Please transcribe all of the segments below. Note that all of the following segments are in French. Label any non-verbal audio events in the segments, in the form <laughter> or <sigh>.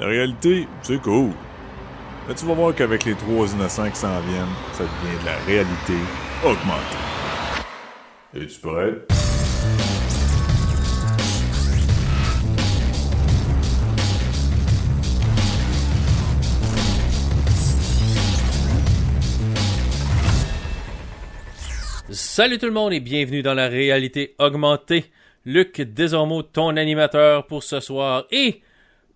La réalité, c'est cool. Mais tu vas voir qu'avec les trois innocents qui s'en viennent, ça devient de la réalité augmentée. Es-tu prêt? Salut tout le monde et bienvenue dans la réalité augmentée. Luc Desormeaux, ton animateur pour ce soir et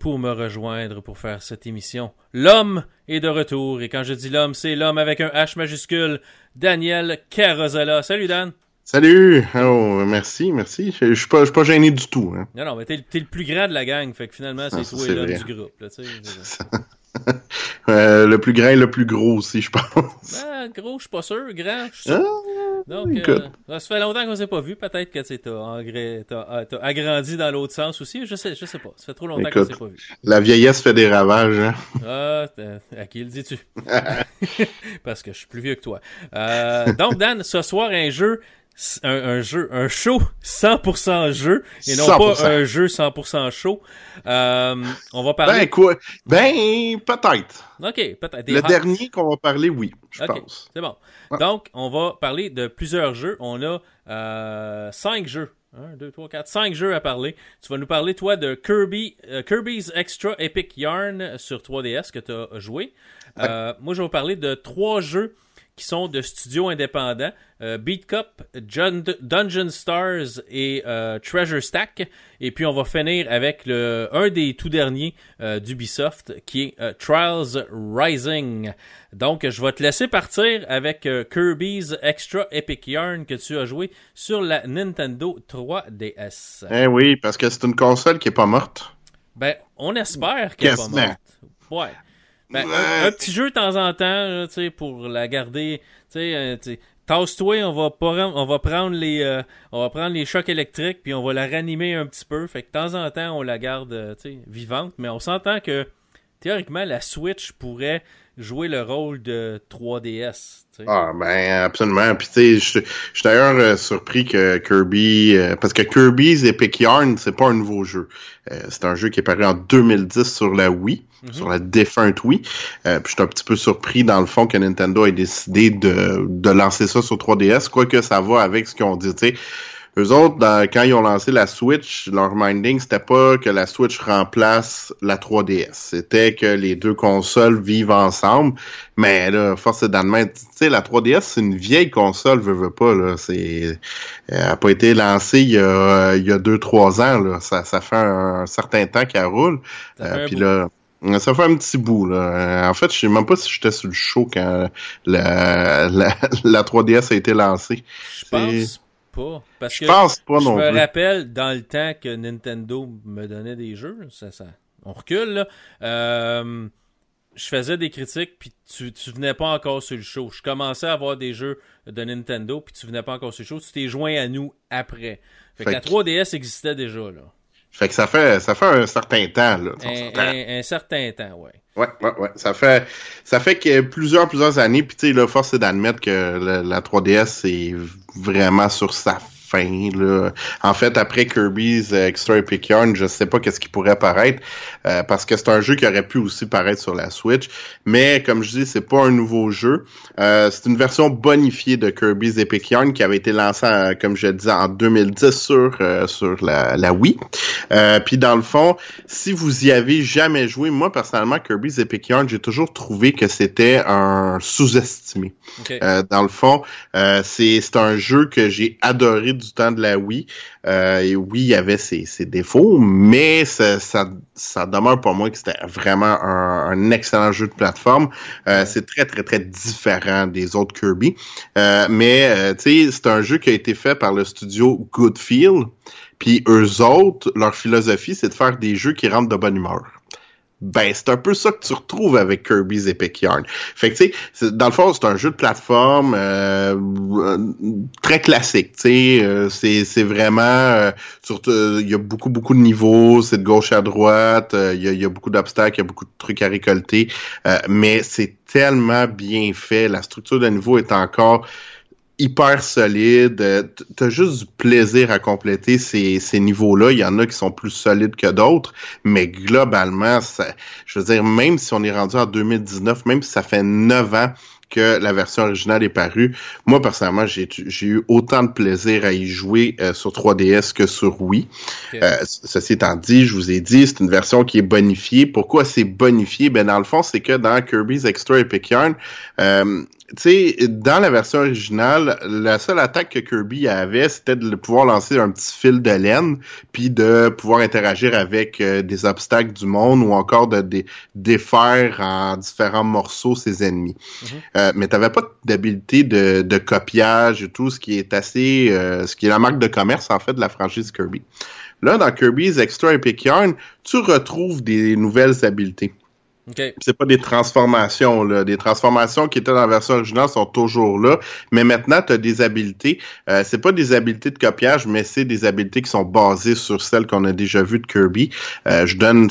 pour me rejoindre pour faire cette émission. L'homme est de retour et quand je dis l'homme, c'est l'homme avec un H majuscule, Daniel Carozella. Salut Dan. Salut! Oh, merci, merci. Je, je, suis pas, je suis pas gêné du tout. Hein. Non, non, mais t'es, t'es le plus grand de la gang, fait que finalement, c'est Ah, ça, toi c'est et l'homme du groupe. Là. <laughs> Euh, le plus grand et le plus gros aussi, je pense. Ah, gros, je suis pas sûr, grand, je suis sûr. Ah, Donc, euh, ça fait longtemps qu'on s'est pas vu. Peut-être que tu ah, t'as agrandi dans l'autre sens aussi. Je sais, je sais pas. Ça fait trop longtemps qu'on s'est pas vu. la vieillesse fait des ravages. Hein. Ah, à qui le dis-tu? <laughs> Parce que je suis plus vieux que toi. Euh, donc, Dan, ce soir, un jeu, un, un jeu, un show 100% jeu et non 100%. pas un jeu 100% show. Euh, on va parler. Ben quoi? Ben, peut-être. ok, peut-être. Le dernier qu'on va parler, oui, je pense. C'est bon. Ouais. Donc, on va parler de plusieurs jeux. On a euh, cinq jeux. 1, 2, 3, 4, 5 jeux à parler. Tu vas nous parler, toi, de Kirby, euh, Kirby's Extra Epic Yarn sur 3DS que tu as joué. Euh, moi, je vais vous parler de trois jeux qui sont de studios indépendants. Euh, Beat Cup, Dungeon Stars et euh, Treasure Stack. Et puis, on va finir avec le, un des tout derniers euh, d'Ubisoft qui est Trials Rising. Donc, je vais te laisser partir avec Kirby's Extra Epic Yarn que tu as joué sur la Nintendo 3DS. Eh oui, parce que c'est une console qui est pas morte. Ben, on espère qu'elle est pas morte. Ouais. Ben, Ouais. un, un petit jeu de temps en temps, tu sais, pour la garder, tu sais, euh, tasse-toi, on va pas, on va prendre les, euh, on va prendre les chocs électriques puis on va la ranimer un petit peu. Fait que de temps en temps, on la garde, euh, tu sais, vivante, mais on s'entend que théoriquement la Switch pourrait jouer le rôle de 3DS. tu sais. Ah, ben, absolument. Puis, tu sais, je je suis d'ailleurs euh, surpris que Kirby... euh, parce que Kirby's Epic Yarn, c'est pas un nouveau jeu. Euh, c'est un jeu qui est paru en 2010 sur la Wii, Mhm. sur la défunte Wii. Euh, puis, je suis un petit peu surpris, dans le fond, que Nintendo ait décidé de, de lancer ça sur 3DS, quoique ça va avec ce qu'ils ont dit, tu sais. Eux autres, dans- quand ils ont lancé la Switch, leur minding, c'était pas que la Switch remplace la 3DS. C'était que les deux consoles vivent ensemble. Mais là, force est d'admettre, tu sais, la 3DS, c'est une vieille console, veut, veut pas, là. C'est, elle a pas été lancée il y a, il y a deux, trois ans, là. Ça, ça fait un, certain temps qu'elle roule. Ça fait Euh, un puis là, ça fait un petit bout, là. Euh, En fait, je sais même pas si j'étais sur le show quand la, <laughs> la, la 3DS a été lancée. Je pense pas. Parce Je que pense pas je non me plus. rappelle dans le temps que Nintendo me donnait des jeux, ça, ça, on recule là. Euh, je faisais des critiques puis tu, tu venais pas encore sur le show. Je commençais à avoir des jeux de Nintendo puis tu venais pas encore sur le show. Tu t'es joint à nous après. Fait, que la que- 3DS existait déjà là. Fait que ça fait, ça fait un certain temps, là. Un, un- un certain temps, ouais. Ouais, ouais, ouais. Ça fait, ça fait que plusieurs, plusieurs années. Puis tu sais, là, force est d'admettre que la, la 3DS est vraiment sur sa fin. Là. En fait, après Kirby's Extra Epic Yarn, je sais pas qu'est-ce qui pourrait paraître euh, parce que c'est un jeu qui aurait pu aussi paraître sur la Switch. Mais comme je dis, c'est pas un nouveau jeu. Euh, c'est une version bonifiée de Kirby's Epic Yarn qui avait été lancée, en- comme je disais, en 2010 sur euh, sur la, la Wii. Euh, puis dans le fond, si vous y avez jamais joué, moi personnellement, Kirby's Epic Yarn, j'ai toujours trouvé que c'était un sous-estimé. Euh, dans le fond, euh, c'est c'est un jeu que j'ai adoré du temps de la Wii. Euh, et oui, il y avait ses, ses défauts, mais ça, ça, ça demeure pour moi que c'était vraiment un, un excellent jeu de plateforme. Euh, c'est très, très, très différent des autres Kirby. Euh, mais, euh, c'est un jeu qui a été fait par le studio Good Feel. Puis eux autres, leur philosophie, c'est de faire des jeux qui rentrent de bonne humeur. Ben, c'est un peu ça que tu retrouves avec Kirby's Epic Yarn. Fait que, tu sais, dans le fond, c'est un jeu de plateforme euh, euh, très classique, tu sais. euh, c'est, c'est vraiment... euh, euh, il y a beaucoup, beaucoup de niveaux, c'est de gauche à droite, euh, il y, a, y a beaucoup d'obstacles, il y a beaucoup de trucs à récolter. mais c'est tellement bien fait. La structure de niveau est encore hyper solide. T'as juste du plaisir à compléter ces, ces niveaux-là. Il y en a qui sont plus solides que d'autres, mais globalement, ça, je veux dire, même si on est rendu en 2019, même si ça fait 9 ans que la version originale est parue. Moi, personnellement, j'ai eu autant de plaisir à y jouer euh, sur 3DS que sur Wii. Euh, ceci étant dit, je vous ai dit, c'est une version qui est bonifiée. Pourquoi c'est bonifié? Ben, dans le fond, c'est que dans Kirby's Extra Epic Yarn, euh, tu sais, dans la version originale, la seule attaque que Kirby avait, c'était de pouvoir lancer un petit fil de laine, puis de pouvoir interagir avec euh, des obstacles du monde ou encore de, défaire en différents morceaux ses ennemis. Mhm. euh, mais tu n'avais pas d'habilité de, de, copiage et tout, ce qui est assez, euh, ce qui est la marque de commerce en fait de la franchise Kirby. Là, dans Kirby's Extra Epic Yarn, tu retrouves des nouvelles habiletés. Okay. C'est pas des transformations, là. Des transformations qui étaient dans la version originale sont toujours là. Mais maintenant, tu as des habiletés. Euh, c'est pas des habiletés de copiage, mais c'est des habiletés qui sont basées sur celles qu'on a déjà vues de Kirby. Euh, je donne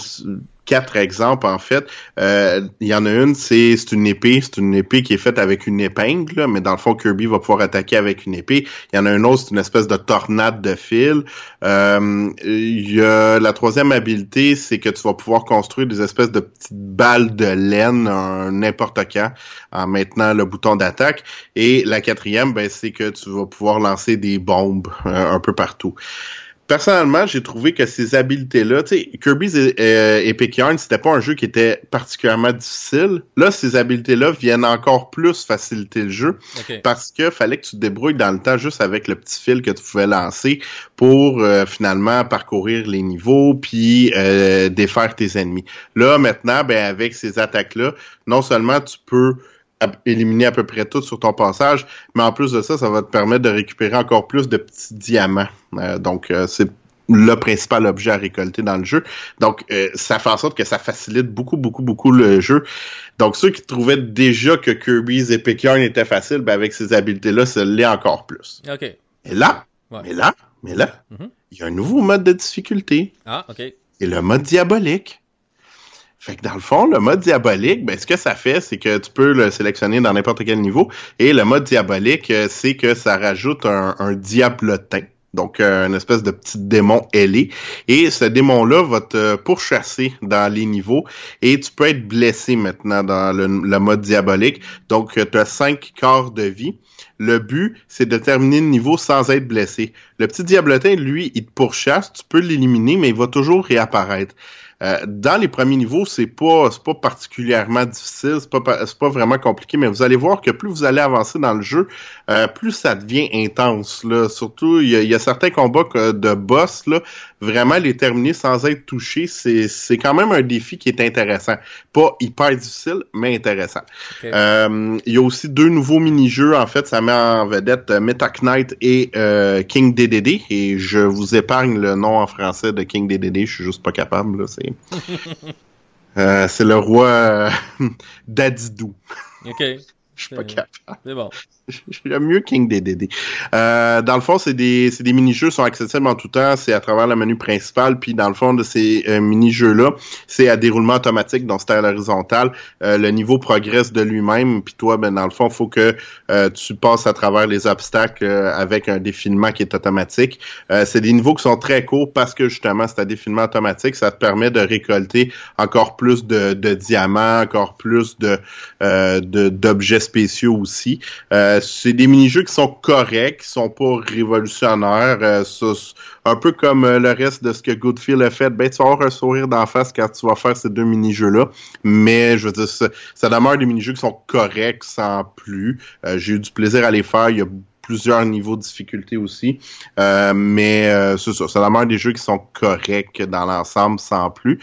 quatre exemples en fait. Euh, il y en a une, c'est une épée, c'est une épée qui est faite avec une épingle, mais dans le fond Kirby va pouvoir attaquer avec une épée. Il y en a une autre, c'est une espèce de tornade de fil. Euh, y a la troisième habileté, c'est que tu vas pouvoir construire des espèces de petites balles de laine n'importe quand en maintenant le bouton d'attaque. Et la quatrième, ben, c'est que tu vas pouvoir lancer des bombes euh, un peu partout personnellement, j'ai trouvé que ces habiletés-là, tu sais, Kirby's euh, Epic Yarn, c'était pas un jeu qui était particulièrement difficile. Là, ces habiletés-là viennent encore plus faciliter le jeu parce que fallait que tu te débrouilles dans le temps juste avec le petit fil que tu pouvais lancer pour euh, finalement parcourir les niveaux puis euh, défaire tes ennemis. Là, maintenant, ben avec ces attaques-là, non seulement tu peux éliminer à peu près tout sur ton passage, mais en plus de ça, ça va te permettre de récupérer encore plus de petits diamants. Euh, donc, euh, c'est le principal objet à récolter dans le jeu. Donc, euh, ça fait en sorte que ça facilite beaucoup, beaucoup, beaucoup le jeu. Donc, ceux qui trouvaient déjà que Kirby's Epic Yarn était facile, ben avec ces habiletés-là, ça l'est encore plus. OK. Et là, mais là, mais là, mm-hmm. il y a un nouveau mode de difficulté. Ah, OK. Et le mode diabolique. Fait que dans le fond, le mode diabolique, ben, ce que ça fait, c'est que tu peux le sélectionner dans n'importe quel niveau. Et le mode diabolique, euh, c'est que ça rajoute un, un diablotin. Donc, euh, une espèce de petit démon ailé. Et ce démon-là va te pourchasser dans les niveaux. Et tu peux être blessé maintenant dans le, mode diabolique. Donc, tu as 5 quarts de vie. Le but, c'est de terminer le niveau sans être blessé. Le petit diablotin, lui, il te pourchasse. Tu peux l'éliminer, mais il va toujours réapparaître. Euh, dans les premiers niveaux, c'est pas pas particulièrement difficile, c'est pas c'est pas vraiment compliqué, mais vous allez voir que plus vous allez avancer dans le jeu, euh, plus ça devient intense. Là. Surtout, il y, a, certains combats de boss là, vraiment les terminer sans être touché, c'est c'est quand même un défi qui est intéressant. Pas hyper difficile, mais intéressant. Euh, il y a aussi deux nouveaux mini-jeux. En fait, ça met en vedette Meta Knight et King DDD. Et je vous épargne le nom en français de King DDD. Je suis juste pas capable. Là, c'est <laughs> euh, c'est le roi euh, <laughs> Dadidou. OK. <laughs> Je suis pas capable. C'est bon. <laughs> J'aime mieux King DDD. Euh, dans le fond, c'est des, des mini-jeux sont accessibles en tout temps. C'est à travers le menu principal. Puis dans le fond de ces euh, mini-jeux-là, c'est à déroulement automatique, donc c'est à l'horizontale. Euh, le niveau progresse de lui-même. Puis toi, ben dans le fond, faut que euh, tu passes à travers les obstacles avec un défilement qui est automatique. c'est des niveaux qui sont très courts parce que justement, c'est un défilement automatique. Ça te permet de récolter encore plus de, de diamants, encore plus de d'objets spéciaux aussi. Euh, c'est des mini-jeux qui sont corrects, qui sont pas révolutionnaires. Euh, un peu comme euh, le reste de ce que Goodfield a fait. Ben, tu vas avoir un sourire d'en face quand tu vas faire ces deux mini-jeux-là. Mais je veux dire, ça, ça demeure des mini-jeux qui sont corrects sans plus. J'ai eu du plaisir à les faire. Il y a plusieurs niveaux de difficulté aussi. mais c'est ça, ça demeure des jeux qui sont corrects dans l'ensemble sans plus.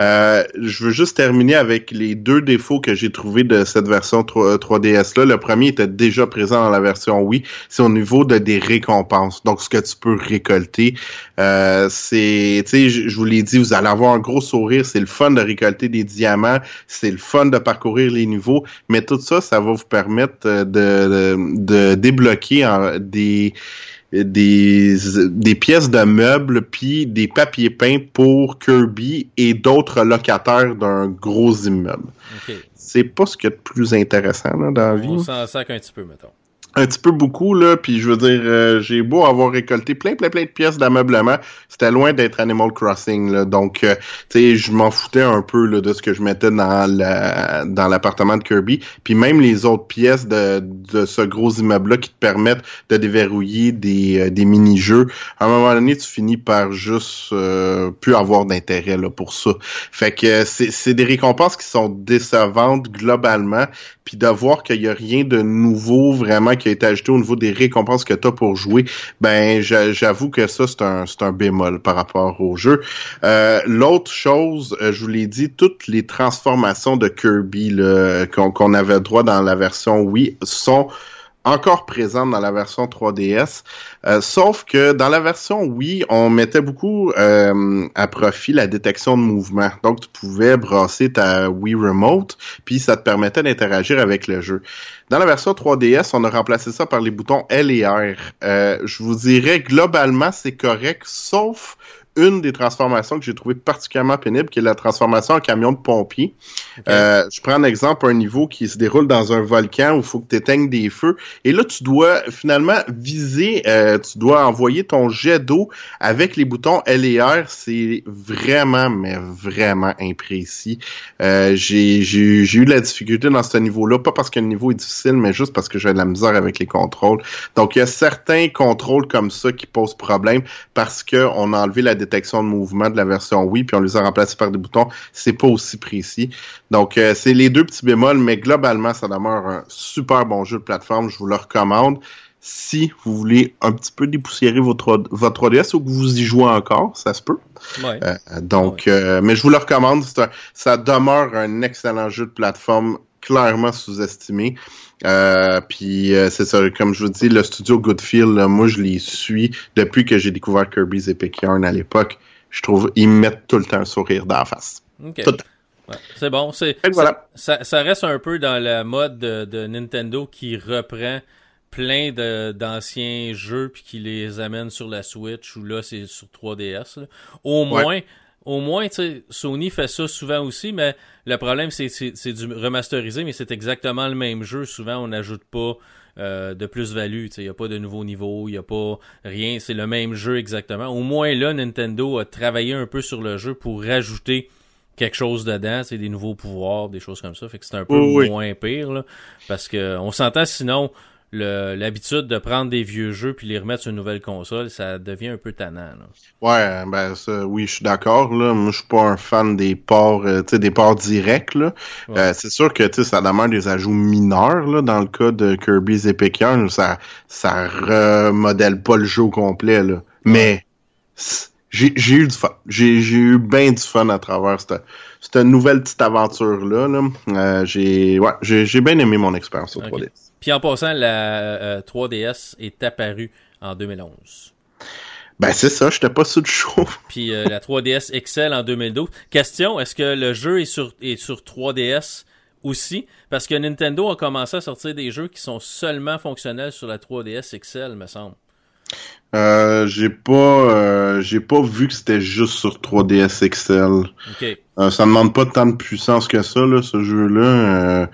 Euh, je veux juste terminer avec les deux défauts que j'ai trouvés de cette version 3, ds là. Le premier était déjà présent dans la version Wii, c'est au niveau de des récompenses. Donc ce que tu peux récolter, euh, c'est, tu sais, je vous l'ai dit, vous allez avoir un gros sourire. C'est le fun de récolter des diamants, c'est le fun de parcourir les niveaux, mais tout ça, ça va vous permettre de, de, de débloquer des des, des pièces de meubles puis des papiers peints pour Kirby et d'autres locataires d'un gros immeuble. C'est pas ce qui est le plus intéressant dans la vie. On s'en sac un petit peu, mettons. Un petit peu beaucoup, là, puis je veux dire, euh, j'ai beau avoir récolté plein, plein, plein de pièces d'ameublement, c'était loin d'être Animal Crossing, là, donc, euh, tu sais, je m'en foutais un peu, là, de ce que je mettais dans la, dans l'appartement de Kirby, puis même les autres pièces de, de ce gros immeuble-là qui te permettent de déverrouiller des, euh, des mini-jeux, à un moment donné, tu finis par juste plus avoir d'intérêt, là, pour ça. Fait que c'est, c'est des récompenses qui sont décevantes globalement, puis de voir qu'il y a rien de nouveau vraiment qui a été ajouté au niveau des récompenses que tu as pour jouer, ben j'avoue que ça, c'est un, un bémol par rapport au jeu. Euh, l'autre chose, euh, je vous l'ai dit, toutes les transformations de Kirby qu'on avait droit dans la version Wii sont encore présente dans la version 3DS. Euh, sauf que dans la version Wii, on mettait beaucoup euh, à profit la détection de mouvement. Donc, tu pouvais brasser ta Wii Remote, puis ça te permettait d'interagir avec le jeu. Dans la version 3DS, on a remplacé ça par les boutons L et R. Euh, je vous dirais, globalement, c'est correct, sauf une des transformations que j'ai trouvé particulièrement pénible, qui est la transformation en camion de pompier. Euh, je prends un exemple, un niveau qui se déroule dans un volcan où il faut que tu éteignes des feux. Et là, tu dois finalement viser, euh, tu dois envoyer ton jet d'eau avec les boutons L et R. C'est vraiment, mais vraiment imprécis. Euh, j'ai eu de la difficulté dans ce niveau-là, pas parce que le niveau est difficile, mais juste parce que j'ai de la misère avec les contrôles. Donc, il y a certains contrôles comme ça qui posent problème parce qu'on a enlevé la détection de mouvement de la version Wii, puis on les a remplacés par des boutons. C'est pas aussi précis. Donc, euh, c'est les deux petits bémols, mais globalement, ça demeure un super bon jeu de plateforme. Je vous le recommande. Si vous voulez un petit peu dépoussiérer votre, votre 3DS ou que vous y jouez encore, ça se peut. Euh, donc, euh, mais je vous le recommande. ça demeure un excellent jeu de plateforme clairement sous-estimé. Puis c'est ça, comme je vous dis, le studio Goodfield, moi je les suis depuis que j'ai découvert Kirby's Epic Yarn à l'époque. Je trouve ils mettent tout le temps un sourire dans la face. C'est bon. C'est, ça, ça, reste un peu dans la mode de, Nintendo qui reprend plein de, d'anciens jeux puis qui les amène sur la Switch ou là c'est sur 3DS. Au moins, au moins, Sony fait ça souvent aussi, mais le problème c'est, du remasterisé, mais c'est exactement le même jeu. Souvent, on n'ajoute pas euh, de plus-value. Il n'y a pas de nouveau niveau, il n'y a pas rien. C'est le même jeu exactement. Au moins là, Nintendo a travaillé un peu sur le jeu pour rajouter quelque chose dedans, c'est des nouveaux pouvoirs, des choses comme ça. Fait que c'est un peu moins pire, là, parce que on s'entend sinon l'habitude de prendre des vieux jeux puis les remettre sur une nouvelle console, ça devient un peu tannant. Là. Ouais, ben ça, oui, je suis d'accord. Là. Moi, je suis pas un fan des ports, euh, tu sais, des ports directs. Là. Euh, c'est sûr que tu sais, ça demande des ajouts mineurs là, dans le cas de Kirby's Epic Yarn. Ça, ça remodèle pas le jeu au complet. Là. Mais j'ai eu du fun. J'ai eu bien du fun à travers cette, cette nouvelle petite aventure-là. Euh, j'ai ouais, j'ai bien aimé mon expérience sur 3DS. Puis en passant, la 3DS euh, est apparue en 2011. Ben c'est ça, j'étais pas sous le chaud. <laughs> Puis euh, la 3DS XL en 2012. Question, est-ce que le jeu est sur, est sur 3DS aussi? Parce que Nintendo a commencé à sortir des jeux qui sont seulement fonctionnels sur la 3DS XL, me semble. Euh, j'ai pas euh, j'ai pas vu que c'était juste sur 3DS XL. Okay. Euh, ça demande pas tant de puissance que ça là, ce jeu-là. Euh,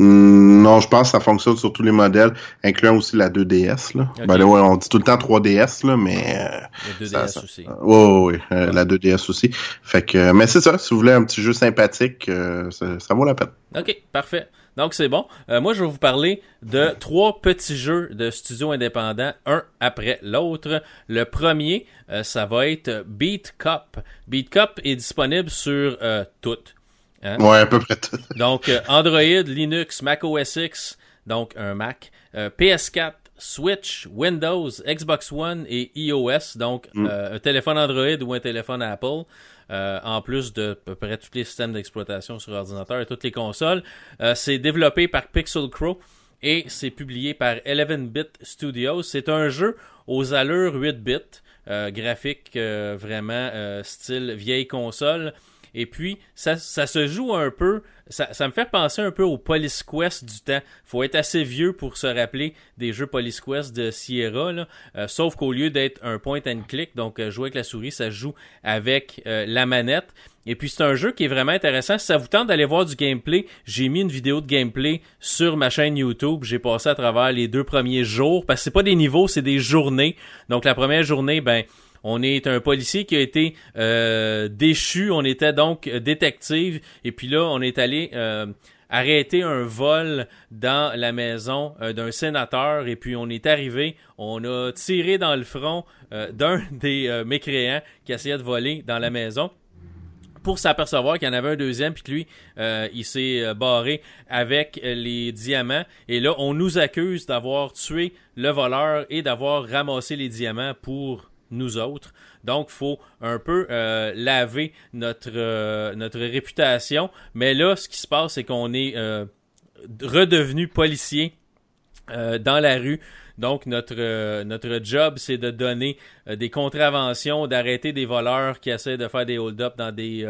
non, je pense que ça fonctionne sur tous les modèles, incluant aussi la 2DS là. Ben, ouais, on dit tout le temps 3DS là, mais la 2DS aussi. Oui, ouais, la 2DS aussi. Fait que, mais c'est ça. Si vous voulez un petit jeu sympathique, ça, ça vaut la peine. Ok, parfait. Donc c'est bon. Euh, moi je vais vous parler de trois petits jeux de studio indépendants, un après l'autre. Le premier, euh, ça va être Beat Cup. Beat Cup est disponible sur euh, toutes. Hein? Ouais, à peu près tout. <laughs> donc Android, Linux, Mac OS X, donc un Mac, PS4, Switch, Windows, Xbox One et iOS, donc mm. un téléphone Android ou un téléphone Apple. Euh, en plus de à peu près tous les systèmes d'exploitation sur ordinateur et toutes les consoles. Euh, c'est développé par Pixel Crow et c'est publié par 11-bit Studios. C'est un jeu aux allures 8 bits, euh, graphique vraiment style vieille console. Et puis, ça, se joue un peu, ça, me fait penser un peu au Police Quest du temps. faut être assez vieux pour se rappeler des jeux Police Quest de Sierra. Euh, sauf qu'au lieu d'être un point and click, donc euh, jouer avec la souris, ça joue avec euh, la manette. Et puis c'est un jeu qui est vraiment intéressant. Si ça vous tente d'aller voir du gameplay, j'ai mis une vidéo de gameplay sur ma chaîne YouTube. J'ai passé à travers les deux premiers jours parce que c'est pas des niveaux, c'est des journées. Donc la première journée, ben on est un policier qui a été euh, déchu. On était donc détective. Et puis là, on est allé euh, arrêter un vol dans la maison euh, d'un sénateur. Et puis on est arrivé. On a tiré dans le front d'un <laughs> des mécréants qui essayait de voler dans la maison pour s'apercevoir qu'il y en avait un deuxième, puis que lui, il s'est barré avec les diamants. Et là, on nous accuse d'avoir tué le voleur et d'avoir ramassé les diamants pour nous autres. Donc, faut un peu euh, laver notre, euh, notre réputation. Mais là, ce qui se passe, c'est qu'on est, euh, redevenu policier dans la rue. Donc, notre, notre job, c'est de donner des contraventions, d'arrêter des voleurs qui essaient de faire des hold-up dans, des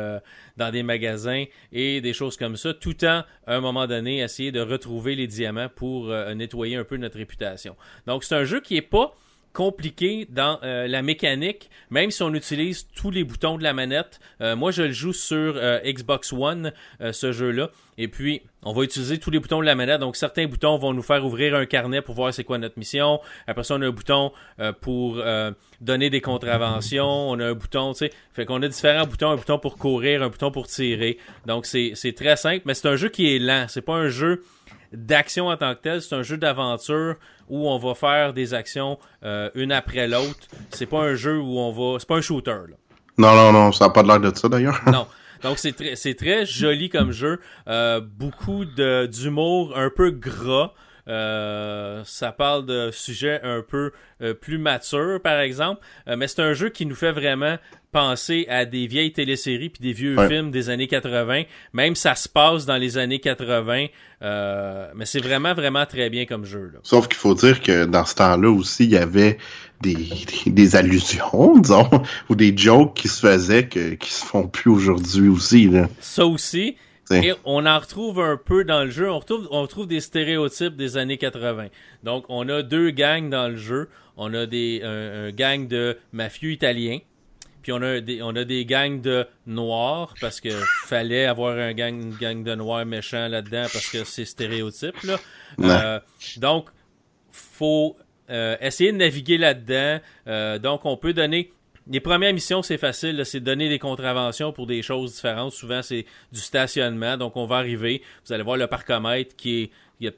dans des magasins et des choses comme ça, tout en, à un moment donné, essayer de retrouver les diamants pour nettoyer un peu notre réputation. Donc, c'est un jeu qui est pas compliqué dans euh, la mécanique, même si on utilise tous les boutons de la manette. Euh, moi, je le joue sur euh, Xbox One, ce jeu-là. Et puis, on va utiliser tous les boutons de la manette. Donc, certains boutons vont nous faire ouvrir un carnet pour voir c'est quoi notre mission. Après ça, on a un bouton pour donner des contraventions. <laughs> On a un bouton, tu sais. Fait qu'on a différents boutons. Un bouton pour courir, un bouton pour tirer. Donc, c'est très simple. Mais c'est un jeu qui est lent. C'est pas un jeu d'action en tant que tel. C'est un jeu d'aventure où on va faire des actions euh, une après l'autre. C'est pas un jeu où on va. C'est pas un shooter. Là. Non, non, non, ça n'a pas l'air de ça d'ailleurs. non. Donc c'est très, c'est très joli comme jeu. Euh, beaucoup de, d'humour un peu gras. Euh, ça parle de sujets un peu plus matures, par exemple. mais c'est un jeu qui nous fait vraiment penser à des vieilles téléséries puis des vieux films des années 80. Même ça se passe dans les années 80. Euh, mais c'est vraiment, vraiment très bien comme jeu. Là. Sauf qu'il faut dire que dans ce temps-là aussi, il y avait des, des, allusions, <laughs> disons, ou des jokes qui se faisaient que, qui se font plus aujourd'hui aussi. Là. Ça aussi. Et on en retrouve un peu dans le jeu. On retrouve, on retrouve des stéréotypes des années 80. Donc, on a deux gangs dans le jeu. On a des, un gang de mafieux italiens puis on a des, on a des gangs de noirs parce que fallait avoir un gang, une gang de noirs méchants là-dedans parce que c'est stéréotype. Là. Euh, donc, faut euh, essayer de naviguer là-dedans. Euh, donc, on peut donner. Les premières missions, c'est facile, c'est donner des contraventions pour des choses différentes. Souvent, c'est du stationnement. Donc, on va arriver. Vous allez voir le parcomètre qui est il y a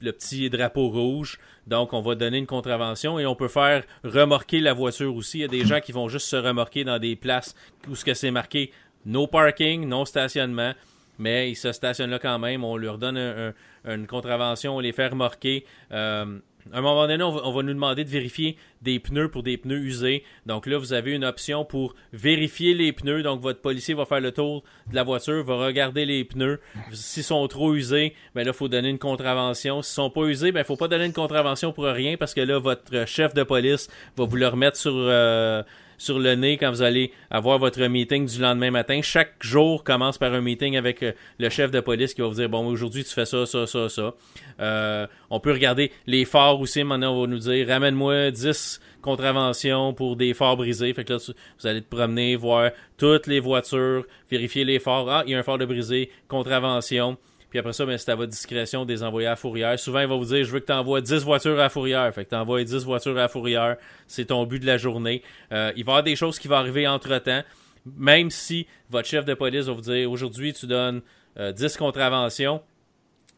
le, petit, drapeau rouge. Donc, on va donner une contravention et on peut faire remorquer la voiture aussi. Il y a des gens qui vont juste se remorquer dans des places où ce que c'est marqué no parking, non stationnement. Mais ils se stationnent là quand même. On leur donne une contravention, on les fait remorquer. Euh, à un moment donné, on va, nous demander de vérifier des pneus pour des pneus usés. Donc là, vous avez une option pour vérifier les pneus. Donc votre policier va faire le tour de la voiture, va regarder les pneus. S'ils sont trop usés, ben là, il faut donner une contravention. S'ils sont pas usés, ben il faut pas donner une contravention pour rien parce que là, votre chef de police va vous le remettre sur... Euh, sur le nez quand vous allez avoir votre meeting du lendemain matin. Chaque jour commence par un meeting avec euh, le chef de police qui va vous dire bon aujourd'hui tu fais ça, ça, ça, ça. Euh, on peut regarder les phares aussi. Maintenant on va nous dire ramène-moi 10 contraventions pour des phares brisés. Fait que là vous allez te promener, voir toutes les voitures, vérifier les phares. Ah il y a un phare de brisé, contravention. Puis après ça, ben, c'est à votre discrétion de les envoyer à la. Souvent, il va vous dire Je veux que tu envoies 10 voitures à la fourrière. Fait que tu envoies 10 voitures à la. C'est ton but de la journée. Euh, il va y avoir des choses qui vont arriver entre temps. Même si votre chef de police va vous dire Aujourd'hui, tu donnes 10 euh, contraventions.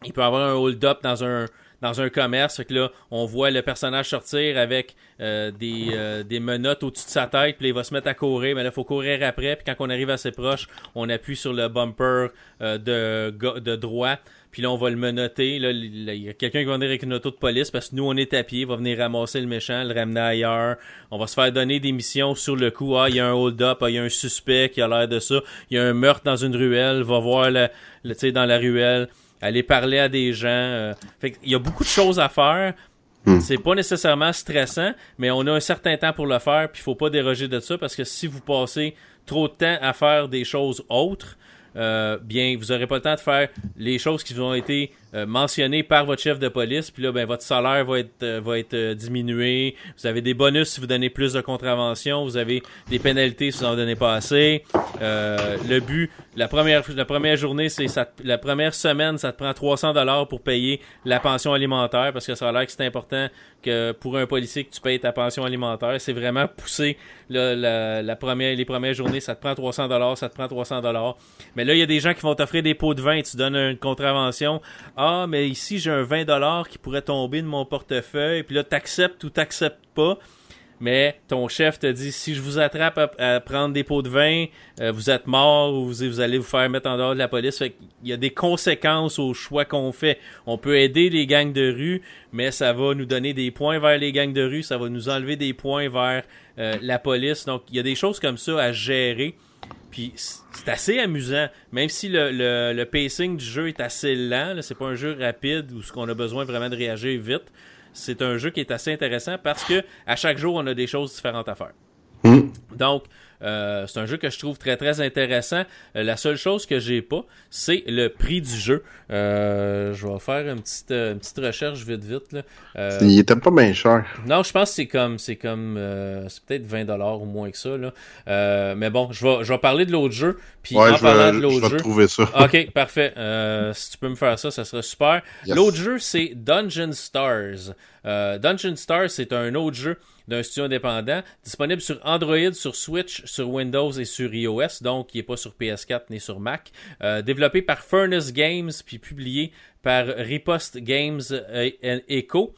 Il peut avoir un hold-up dans un, dans un commerce. Là, on voit le personnage sortir avec euh, des, euh, des menottes au-dessus de sa tête, puis il va se mettre à courir, mais là, il faut courir après, puis quand on arrive assez proche, on appuie sur le bumper euh, de, de droit, puis là, on va le menotter. Là, il y a quelqu'un qui va venir avec une auto de police, parce que nous, on est à pied, il va venir ramasser le méchant, le ramener ailleurs. On va se faire donner des missions sur le coup. Ah, il y a un hold-up, ah, il y a un suspect qui a l'air de ça. Il y a un meurtre dans une ruelle, va voir le, le dans la ruelle aller parler à des gens. Euh, fait il y a beaucoup de choses à faire. Hmm. C'est pas nécessairement stressant, mais on a un certain temps pour le faire, puis il faut pas déroger de ça parce que si vous passez trop de temps à faire des choses autres, euh, bien, vous n'aurez pas le temps de faire les choses qui ont été euh, mentionnées par votre chef de police. Puis là, ben, votre salaire va être, euh, va être diminué. Vous avez des bonus si vous donnez plus de contraventions. Vous avez des pénalités si vous n'en donnez pas assez. le but, la première, la première journée, c'est la première semaine, ça te prend 300 dollars pour payer la pension alimentaire parce que ça a l'air que c'est important que pour un policier que tu payes ta pension alimentaire. C'est vraiment poussé la, la, première, les premières journées, ça te prend 300 dollars, ça te prend 300 dollars. Mais là, il y a des gens qui vont t'offrir des pots de vin, tu donnes une contravention. Ah, mais ici, j'ai un 20 dollars qui pourrait tomber de mon portefeuille. Puis là, t'acceptes ou t'acceptes pas mais ton chef te dit si je vous attrape à, prendre des pots de vin, euh, vous êtes mort ou vous, allez vous faire mettre en dehors de la police. Il y a des conséquences aux choix qu'on fait. On peut aider les gangs de rue, mais ça va nous donner des points vers les gangs de rue, ça va nous enlever des points vers euh, la police. Donc il y a des choses comme ça à gérer. Puis c'est assez amusant, même si le, le, pacing du jeu est assez lent, c'est pas un jeu rapide où ce qu'on a besoin vraiment de réagir vite c'est un jeu qui est assez intéressant parce que à chaque jour, on a des choses différentes à faire. Hmm. Donc, euh, c'est un jeu que je trouve très très intéressant. Euh, la seule chose que j'ai pas, c'est le prix du jeu. Euh, je vais faire une petite, petite recherche vite vite. Là. Il était pas bien cher. Non, je pense que c'est comme c'est comme c'est peut-être 20 dollars ou moins que ça. Là. mais bon, je vais, je vais parler de l'autre jeu. Puis en parlant de l'autre jeu. trouver ça. ok, parfait. si tu peux me faire ça, ça serait super. L'autre jeu, c'est Dungeon Stars. Dungeon Stars, c'est un autre jeu d'un studio indépendant, disponible sur Android, sur Switch, sur Windows et sur iOS, donc il n'est pas sur PS4 ni sur Mac. Euh, développé par Furnace Games, puis publié par Riposte Games Echo.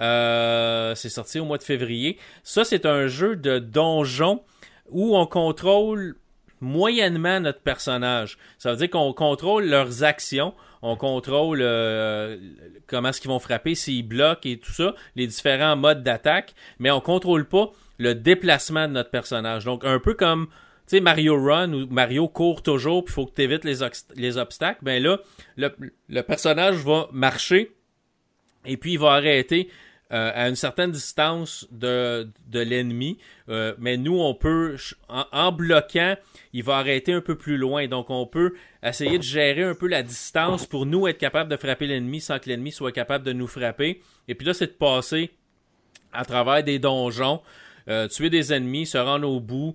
Euh, c'est sorti au mois de février. Ça, c'est un jeu de donjon où on contrôle moyennement notre personnage. Ça veut dire qu'on contrôle leurs actions, on contrôle euh, comment est-ce qu'ils vont frapper, s'ils bloquent et tout ça, les différents modes d'attaque, mais on contrôle pas le déplacement de notre personnage. Donc un peu comme tu sais Mario Run où Mario court toujours puis faut que tu évites les, les obstacles, ben là le personnage va marcher et puis il va arrêter euh, à une certaine distance de, de l'ennemi. Euh, mais nous, on peut, en, bloquant, il va arrêter un peu plus loin. Donc, on peut essayer de gérer un peu la distance pour nous être capable de frapper l'ennemi sans que l'ennemi soit capable de nous frapper. Et puis là, c'est de passer à travers des donjons. Euh, tuer des ennemis, se rendre au bout,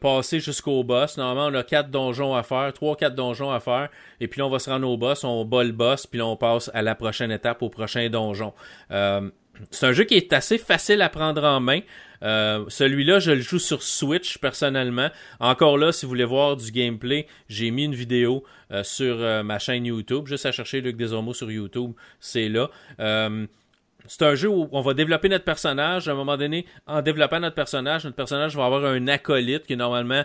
passer jusqu'au boss. Normalement, on a quatre donjons à faire, trois, quatre donjons à faire, et puis là, on va se rendre au boss, on bat le boss, puis là, on passe à la prochaine étape, au prochain donjon. C'est un jeu qui est assez facile à prendre en main. Euh, celui-là, je le joue sur Switch personnellement. Encore là, si vous voulez voir du gameplay, j'ai mis une vidéo euh, sur euh, ma chaîne YouTube. Juste à chercher Luc Desormeaux sur YouTube, c'est là. c'est un jeu où on va développer notre personnage. À un moment donné, en développant notre personnage, notre personnage va avoir un acolyte qui est normalement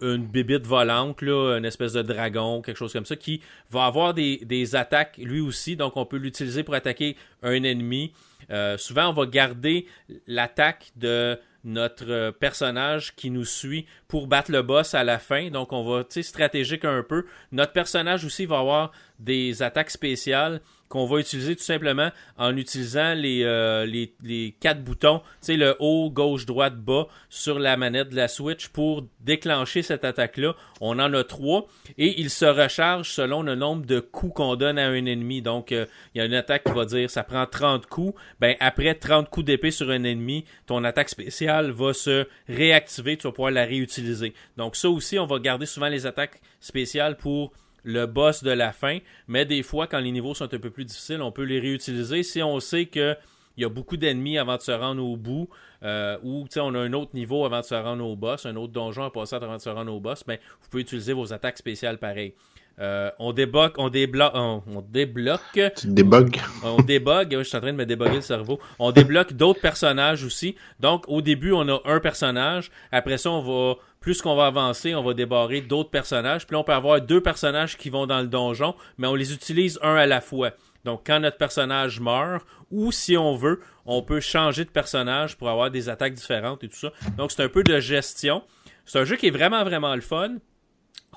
une bibite volante, là, une espèce de dragon, quelque chose comme ça, qui va avoir des, attaques lui aussi. Donc on peut l'utiliser pour attaquer un ennemi. Euh, souvent, on va garder l'attaque de notre personnage qui nous suit pour battre le boss à la fin. Donc, on va, tu stratégique un peu. Notre personnage aussi va avoir des attaques spéciales qu'on va utiliser tout simplement en utilisant les, euh, les, quatre boutons, tu sais, le haut, gauche, droite, bas sur la manette de la Switch pour déclencher cette attaque-là. On en a trois et il se recharge selon le nombre de coups qu'on donne à un ennemi. Donc, euh, il y a une attaque qui va dire ça prend 30 coups. Ben, après 30 coups d'épée sur un ennemi, ton attaque spéciale va se réactiver. Tu vas pouvoir la réutiliser. Donc, ça aussi, on va garder souvent les attaques spéciales pour le boss de la fin, mais des fois, quand les niveaux sont un peu plus difficiles, on peut les réutiliser si on sait que il y a beaucoup d'ennemis avant de se rendre au bout, euh, ou on a un autre niveau avant de se rendre au boss, un autre donjon à passer avant de se rendre au boss, mais vous pouvez utiliser vos attaques spéciales pareil. Euh, on débloque, on débloque, on, débloque. Tu débugs. On débug. je suis en train de me déboguer le cerveau. On débloque d'autres personnages aussi. Donc, au début, on a un personnage. Après ça, on va, plus qu'on va avancer, on va débarrer d'autres personnages. Puis là, on peut avoir deux personnages qui vont dans le donjon, mais on les utilise un à la fois. Donc, quand notre personnage meurt, ou si on veut, on peut changer de personnage pour avoir des attaques différentes et tout ça. Donc, c'est un peu de gestion. C'est un jeu qui est vraiment, vraiment le fun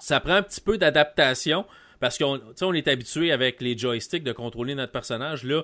ça prend un petit peu d'adaptation parce qu'on on est habitué avec les joysticks de contrôler notre personnage. Là,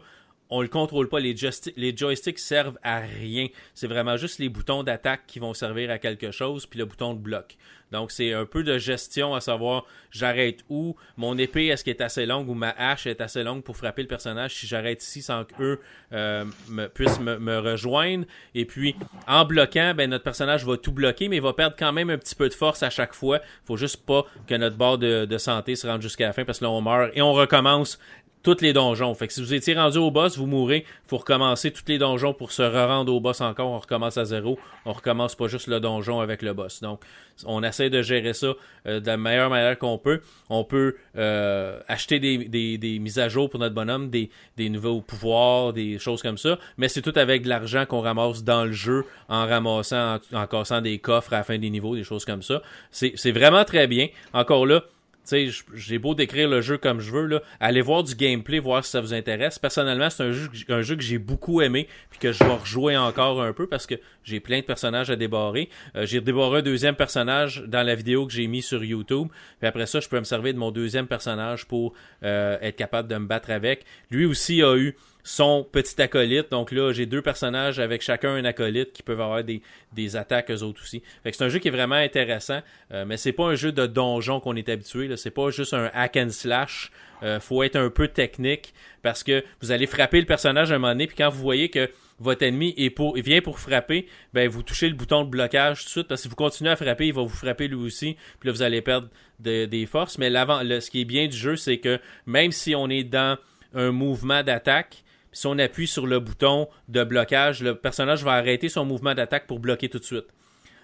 on le contrôle pas. Les, les joysticks servent à rien. C'est vraiment juste les boutons d'attaque qui vont servir à quelque chose, puis le bouton de bloc. Donc c'est un peu de gestion à savoir j'arrête où, mon épée est-ce qu'elle est assez longue ou ma hache est assez longue pour frapper le personnage si j'arrête ici sans qu'eux euh, puissent me, rejoindre. Et puis en bloquant, ben notre personnage va tout bloquer, mais il va perdre quand même un petit peu de force à chaque fois. Faut juste pas que notre barre de, de santé se rende jusqu'à la fin parce que là on meurt et on recommence tous les donjons. Fait que si vous étiez rendu au boss, vous mourrez. Faut recommencer tous les donjons pour se rendre au boss encore. On recommence à zéro. On recommence pas juste le donjon avec le boss. Donc, on essaie de gérer ça euh, de la meilleure manière qu'on peut. On peut euh, acheter des, mises à jour pour notre bonhomme, des, nouveaux pouvoirs, des choses comme ça. Mais c'est tout avec de l'argent qu'on ramasse dans le jeu en ramassant, en, en, cassant des coffres à la fin des niveaux, des choses comme ça. C'est vraiment très bien. Encore là, sais, j'ai beau décrire le jeu comme je veux, là, allez voir du gameplay, voir si ça vous intéresse. Personnellement, c'est un jeu, un jeu que j'ai beaucoup aimé, puis que je vais rejouer encore un peu parce que j'ai plein de personnages à débarrer. Euh, j'ai débarré un deuxième personnage dans la vidéo que j'ai mis sur YouTube. Puis après ça, je peux me servir de mon deuxième personnage pour euh, être capable de me battre avec. Lui aussi a eu son petit acolyte. Donc là, j'ai deux personnages avec chacun un acolyte qui peuvent avoir des, des attaques eux autres aussi. Fait que c'est un jeu qui est vraiment intéressant, euh, mais c'est pas un jeu de donjon qu'on est habitué. C'est pas juste un hack and slash. Euh, faut être un peu technique parce que vous allez frapper le personnage à un moment donné, puis quand vous voyez que votre ennemi est pour, vient pour frapper, ben vous touchez le bouton de blocage tout de suite parce que si vous continuez à frapper, il va vous frapper lui aussi, puis là vous allez perdre des forces. Mais l'avant, ce qui est bien du jeu, c'est que même si on est dans un mouvement d'attaque, si on appuie sur le bouton de blocage, le personnage va arrêter son mouvement d'attaque pour bloquer tout de suite.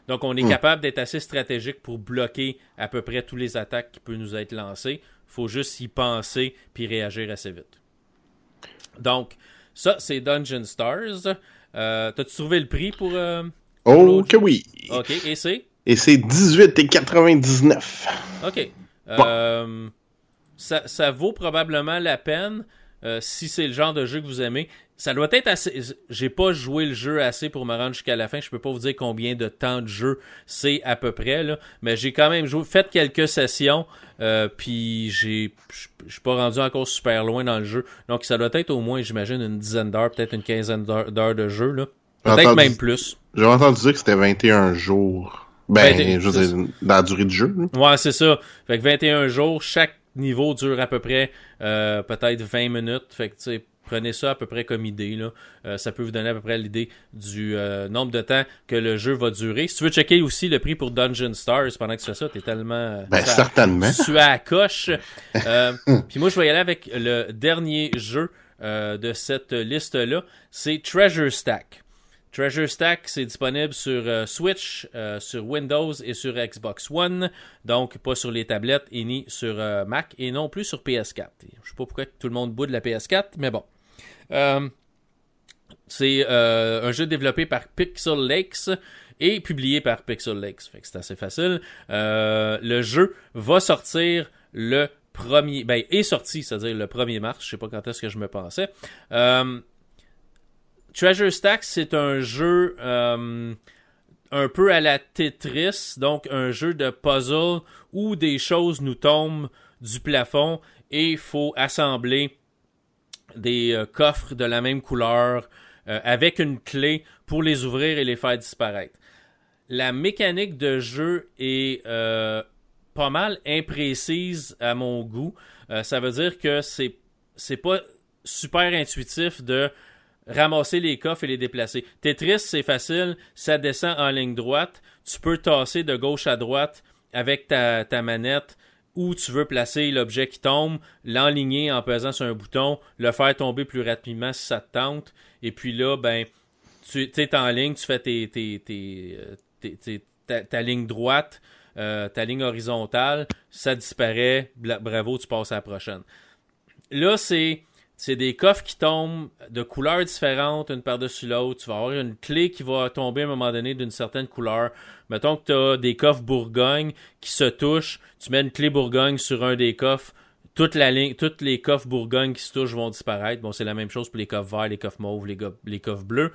Donc, on est hmm. capable d'être assez stratégique pour bloquer à peu près tous les attaques qui peuvent nous être lancées. Il faut juste y penser puis réagir assez vite. Donc, ça, c'est Dungeon Stars. Euh, T'as-tu trouvé le prix pour. Euh, oh, que oui. OK, et c'est? Et c'est 18,99. OK. Euh, ça, ça vaut probablement la peine. Euh, si c'est le genre de jeu que vous aimez. Ça doit être assez. J'ai pas joué le jeu assez pour me rendre jusqu'à la fin. Je peux pas vous dire combien de temps de jeu c'est à peu près là, mais j'ai quand même joué, fait quelques sessions. Euh, puis j'ai, je suis pas rendu encore super loin dans le jeu. Donc ça doit être au moins, j'imagine, une dizaine d'heures, peut-être une quinzaine d'heures de jeu là. Peut-être même plus. J'ai entendu dire que c'était 21 jours. Ben, je veux dire, dans la durée du jeu. Ouais, c'est ça. Fait que 21 jours, chaque niveau dure à peu près euh, peut-être 20 minutes. Fait que, tu sais, prenez ça à peu près comme idée. Là. Euh, ça peut vous donner à peu près l'idée du euh, nombre de temps que le jeu va durer. Si tu veux checker aussi le prix pour Dungeon Stars pendant que tu fais ça, t'es tellement... Ben, certainement. Tu à la coche. <laughs> Puis moi, je vais y aller avec le dernier jeu de cette liste-là. C'est Treasure Stack. Treasure Stack, c'est disponible sur euh, Switch, euh, sur Windows et sur Xbox One. Donc, pas sur les tablettes et ni sur euh, Mac et non plus sur PS4. Je sais pas pourquoi tout le monde bout de la PS4, mais bon. c'est un jeu développé par Pixel Lakes et publié par Pixel Lakes. Fait que c'est assez facile. le jeu va sortir le premier... Ben, est sorti, c'est-à-dire le 1er mars. Je sais pas quand est-ce que je me pensais. Treasure Stack, c'est un jeu euh, un peu à la Tetris, donc un jeu de puzzle où des choses nous tombent du plafond et il faut assembler des euh, coffres de la même couleur euh, avec une clé pour les ouvrir et les faire disparaître. La mécanique de jeu est pas mal imprécise à mon goût. ça veut dire que c'est c'est pas super intuitif de ramasser les coffres et les déplacer. Tetris, c'est facile, ça descend en ligne droite. Tu peux tasser de gauche à droite avec ta, manette où tu veux placer l'objet qui tombe, l'enligner en pesant sur un bouton, le faire tomber plus rapidement si ça te tente. Et puis là, ben, tu es en ligne, tu fais tes, tes, ta, ligne droite, euh, ta ligne horizontale, ça disparaît, bravo, tu passes à la prochaine. Là, c'est c'est des coffres qui tombent de couleurs différentes, une par-dessus l'autre. Tu vas avoir une clé qui va tomber à un moment donné d'une certaine couleur. Mettons que tu as des coffres Bourgogne qui se touchent. Tu mets une clé Bourgogne sur un des coffres. Toutes les coffres Bourgogne qui se touchent vont disparaître. Bon, c'est la même chose pour les coffres verts, les coffres mauves, les, les coffres bleus.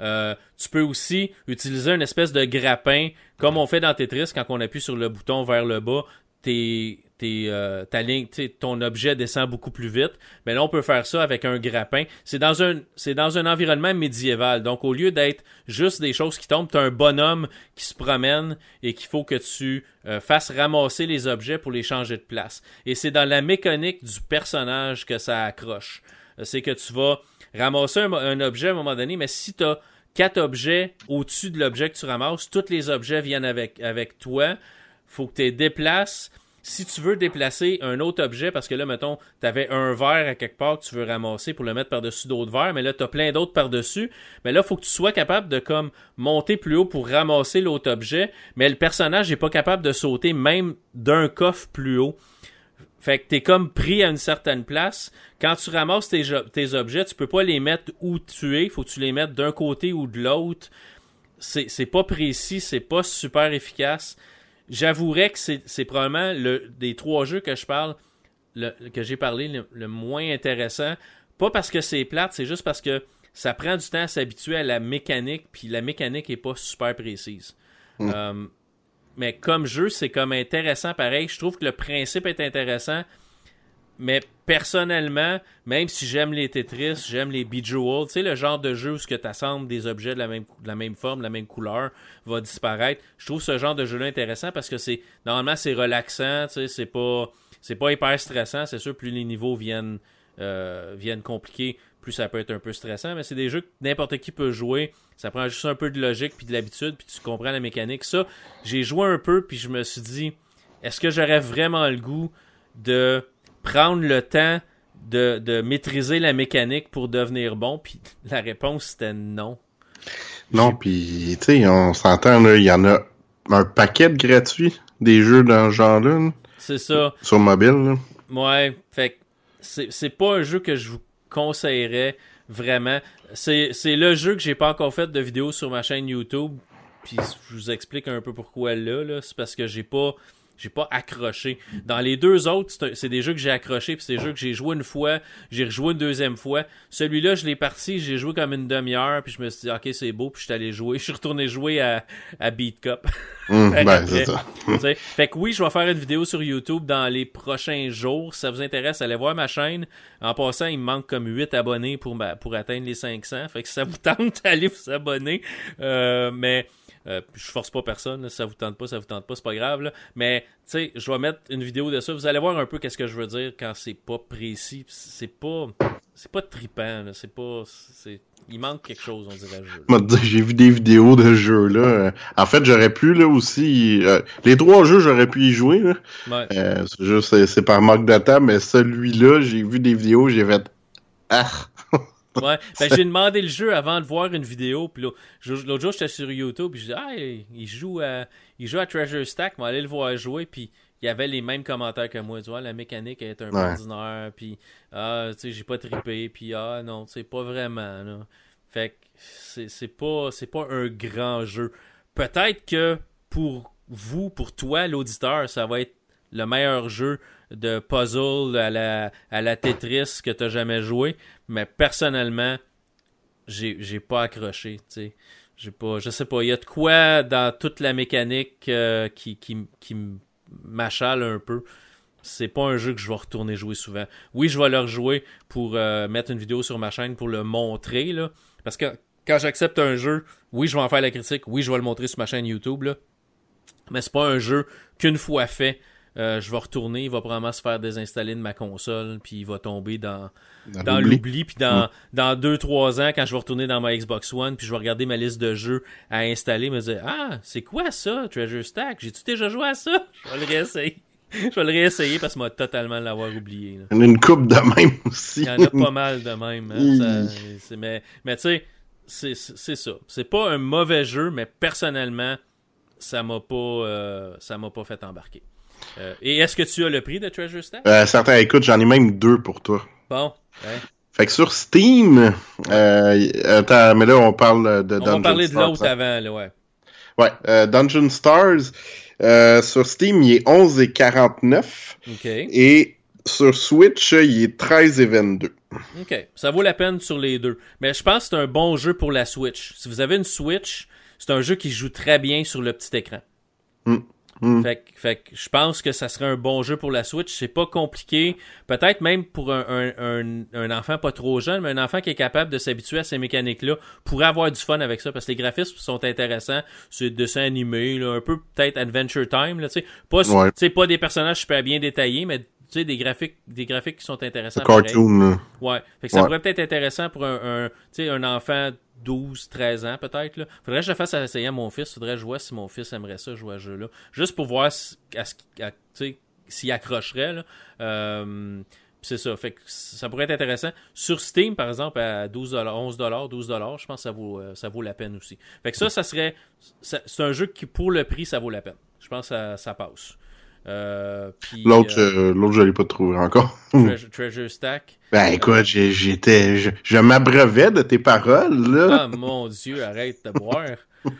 Euh, tu peux aussi utiliser une espèce de grappin, comme on fait dans Tetris quand on appuie sur le bouton vers le bas. Tes, euh, ta ligne, ton objet descend beaucoup plus vite. Mais là, on peut faire ça avec un grappin. C'est dans un, environnement médiéval. Donc, au lieu d'être juste des choses qui tombent, t'as un bonhomme qui se promène et qu'il faut que tu euh, fasses ramasser les objets pour les changer de place. Et c'est dans la mécanique du personnage que ça accroche. Euh, c'est que tu vas ramasser un, objet à un moment donné, mais si t'as quatre objets au-dessus de l'objet que tu ramasses, tous les objets viennent avec, avec toi. Faut que tu les déplaces. Si tu veux déplacer un autre objet, parce que là, mettons, tu avais un verre à quelque part que tu veux ramasser pour le mettre par-dessus d'autres verres, mais là, tu as plein d'autres par-dessus. Mais là, faut que tu sois capable de comme monter plus haut pour ramasser l'autre objet. Mais le personnage n'est pas capable de sauter même d'un coffre plus haut. Fait que t'es comme pris à une certaine place. Quand tu ramasses tes, objets, tu peux pas les mettre où tu es. Faut que tu les mettes d'un côté ou de l'autre. C'est pas précis, c'est pas super efficace. J'avouerais que c'est probablement le, des trois jeux que je parle, le, que j'ai parlé, le, le, moins intéressant. Pas parce que c'est plate, c'est juste parce que ça prend du temps à s'habituer à la mécanique, puis la mécanique est pas super précise. Mm. Um, mais comme jeu, c'est comme intéressant pareil. Je trouve que le principe est intéressant. Mais personnellement, même si j'aime les Tetris, j'aime les Bejeweled, tu sais, le genre de jeu où ce que tu assembles des objets de la, même, forme, de la même couleur, va disparaître. Je trouve ce genre de jeu-là intéressant parce que c'est normalement c'est relaxant, tu sais, c'est pas c'est pas hyper stressant. C'est sûr, plus les niveaux viennent euh, viennent compliqués, plus ça peut être un peu stressant. Mais c'est des jeux que n'importe qui peut jouer. Ça prend juste un peu de logique puis de l'habitude, puis tu comprends la mécanique. Ça, j'ai joué un peu, puis je me suis dit, est-ce que j'aurais vraiment le goût de prendre le temps de, de maîtriser la mécanique pour devenir bon? Puis la réponse, c'était non. Non, puis, tu sais, on s'entend, il y en a un paquet de gratuits des jeux dans ce genre-là. C'est ça. Sur mobile, là. Ouais, fait c'est pas un jeu que je vous conseillerais vraiment. C'est le jeu que j'ai pas encore fait de vidéo sur ma chaîne YouTube. Puis je vous explique un peu pourquoi là. là. C'est parce que j'ai pas j'ai pas accroché. Dans les deux autres, c'est des jeux que j'ai accroché, puis c'est des jeux que j'ai joué une fois, j'ai rejoué une deuxième fois. Celui-là, je l'ai parti, j'ai joué comme une demi-heure, puis je me suis dit, ok, c'est beau, puis je suis allé jouer. <laughs> Je suis retourné jouer à, à Beat Cup. <laughs> Mmh, ben, c'est ça. <laughs> fait que oui, je vais faire une vidéo sur YouTube dans les prochains jours. Si ça vous intéresse, allez voir ma chaîne. En passant, il me manque comme 8 abonnés pour, pour atteindre les 500. Fait que si ça vous tente, allez vous abonner. Euh, mais euh, je force pas personne, ça vous tente pas, ça vous tente pas, c'est pas grave. Là. Mais tu sais, je vais mettre une vidéo de ça. Vous allez voir un peu qu'est-ce que je veux dire quand c'est pas précis. C'est pas. C'est pas trippant, c'est pas. C'est. Il manque quelque chose, on dirait. J'ai vu des vidéos de jeux là. En fait, j'aurais pu là aussi. Euh, les trois jeux, j'aurais pu y jouer. Là. Ouais. Euh, c'est par manque data, mais celui-là, j'ai vu des vidéos, j'ai fait. Ah! Ouais, <laughs> ben, j'ai demandé le jeu avant de voir une vidéo. Puis l'autre jour, j'étais sur YouTube. Puis je dis, ah, il joue à, il joue à Treasure Stack. On aller le voir jouer. Puis il y avait les mêmes commentaires que moi. Tu vois, la mécanique est un peu ordinaire. Puis, ah, tu sais, j'ai pas trippé. Puis, ah, non, c'est pas vraiment. Là. Fait que c'est pas, pas un grand jeu. Peut-être que pour vous, pour toi, l'auditeur, ça va être le meilleur jeu de puzzle à la, à Tetris que tu as jamais joué. Mais personnellement, j'ai pas accroché. J'ai pas. Je sais pas. Il y a de quoi dans toute la mécanique euh, qui, qui, qui m'achale un peu. C'est pas un jeu que je vais retourner jouer souvent. Oui, je vais le rejouer pour euh, mettre une vidéo sur ma chaîne pour le montrer. Là, parce que quand j'accepte un jeu, oui, je vais en faire la critique. Oui, je vais le montrer sur ma chaîne YouTube. Là, mais c'est pas un jeu qu'une fois fait, euh, je vais retourner, il va probablement se faire désinstaller de ma console, puis il va tomber dans, dans, l'oubli. Puis dans, dans 2-3 ans, quand je vais retourner dans ma Xbox One, puis je vais regarder ma liste de jeux à installer, me dire Ah, c'est quoi ça, Treasure Stack? J'ai-tu déjà joué à ça Je vais le réessayer. <laughs> je vais le réessayer parce que moi totalement l'avoir oublié. Il y en a une coupe de même <laughs> aussi. Il y en a pas mal de même. Hein, ça, mais mais tu sais, c'est ça. C'est pas un mauvais jeu, mais personnellement, ça m'a pas, euh, ça m'a pas fait embarquer. Euh, et est-ce que tu as le prix de Treasure Stack? Euh, certains, écoute, j'en ai même deux pour toi. Bon. Ouais. Fait que sur Steam, euh, attends, mais là on parle de on Dungeon va parler de l'autre hein. avant, là, ouais. Ouais, euh, Dungeon Stars, euh, sur Steam, il est 11 et 49. OK. Et sur Switch, il est 13 et 22. OK. Ça vaut la peine sur les deux. Mais je pense que c'est un bon jeu pour la Switch. Si vous avez une Switch, c'est un jeu qui joue très bien sur le petit écran. Mm. Hmm. Fait, que- fait que je pense que ça serait un bon jeu pour la Switch. C'est pas compliqué. Peut-être même pour un, un, un, un enfant pas trop jeune, mais un enfant qui est capable de s'habituer à ces mécaniques-là pourrait avoir du fun avec ça parce que les graphismes sont intéressants. C'est dessin animé, là, un peu peut-être Adventure Time. Là, tu sais. pas, Ouais. tu sais, pas des personnages super bien détaillés, mais tu sais, des graphiques, des graphiques qui sont intéressants. Le cartoon. Ouais. Fait que ça Ouais. pourrait peut-être être intéressant pour un, un, tu sais, un enfant 12, 13 ans peut-être. Faudrait que je le fasse essayer à mon fils. Faudrait que je vois si mon fils aimerait ça jouer à ce jeu-là. Juste pour voir si- s'il accrocherait. Euh, c'est ça. Ça pourrait être intéressant. Sur Steam, par exemple, à 12 11 12 je pense que ça vaut, euh, ça vaut la peine aussi. Fait que ça, ça serait. C'est un jeu qui, pour le prix, ça vaut la peine. Je pense que ça passe. Euh, L'autre, euh, euh, l'autre, je l'ai pas trouvé encore. Treasure, <laughs> Treasure Stack. Ben écoute, j'ai- j'étais, je, je m'abreuvais de tes paroles là. Ah mon dieu, arrête de boire. <laughs>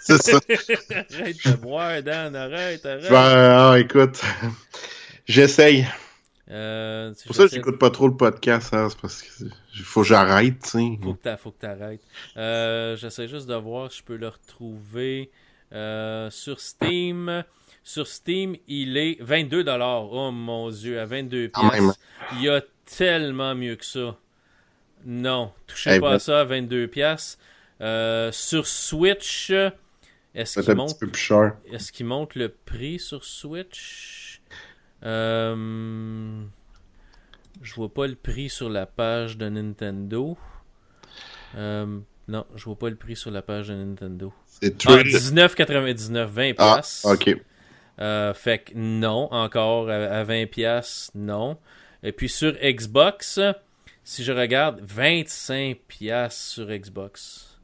C'est ça. <laughs> arrête de boire, Dan, arrête, arrête. Ben, ah, écoute, j'essaye. Euh, C'est pour ça que j'écoute pas trop le podcast, hein, c'est parce que faut que j'arrête, tu sais. Faut que t'a- faut que t'arrêtes. Euh, J'essaie juste de voir si je peux le retrouver euh, sur Steam. Sur Steam, il est 22 Oh mon dieu, à 22 Quand même. pièces. Il y a tellement mieux que ça. Non, touchez Eh pas ben. à ça à 22 pièces. Euh, sur Switch, est-ce qu'il monte qu'il monte le prix sur Switch? Euh, Je vois pas le prix sur la page de Nintendo. Euh, Non, je vois pas le prix sur la page de Nintendo. C'est Ah, trade. 19,99, 20 Ah, ok. Euh, fait que non, encore à, à 20 piastres, non. Et puis sur Xbox, si je regarde, 25 piastres sur Xbox.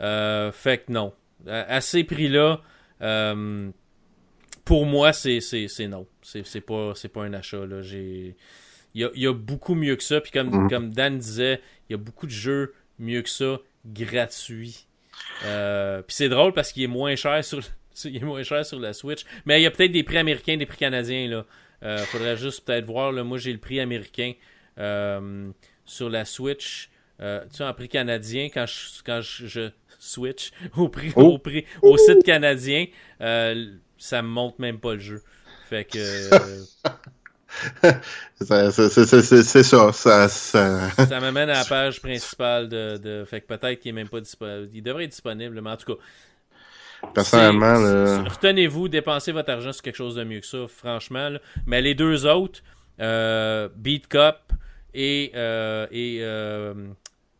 Euh, fait que non. À, à ces prix-là, euh, pour moi, c'est non. C'est c'est pas, c'est pas un achat. là. J'ai... Il, y a, il y a beaucoup mieux que ça. Puis comme, Mhm. comme Dan disait, il y a beaucoup de jeux mieux que ça, gratuits. Euh, puis c'est drôle parce qu'il est moins cher sur, il est moins cher sur la Switch. Mais il y a peut-être des prix américains, des prix canadiens. Là. Euh, faudrait juste peut-être voir. Là. Moi, j'ai le prix américain euh, sur la Switch. Euh, tu sais, en prix canadien, quand je, quand je, je switch <laughs> au prix, Oh. au prix au site canadien, ça me monte même pas le jeu. Fait que <laughs> c'est ça. ça, ça... <laughs> ça m'amène à la page principale de, de- fait que peut-être qu'il est même pas disponible. Il devrait être disponible, mais en tout cas, Personnellement, Retenez-vous, dépensez votre argent sur quelque chose de mieux que ça, franchement. là. Mais les deux autres, euh, Beat Cup et, euh, et euh,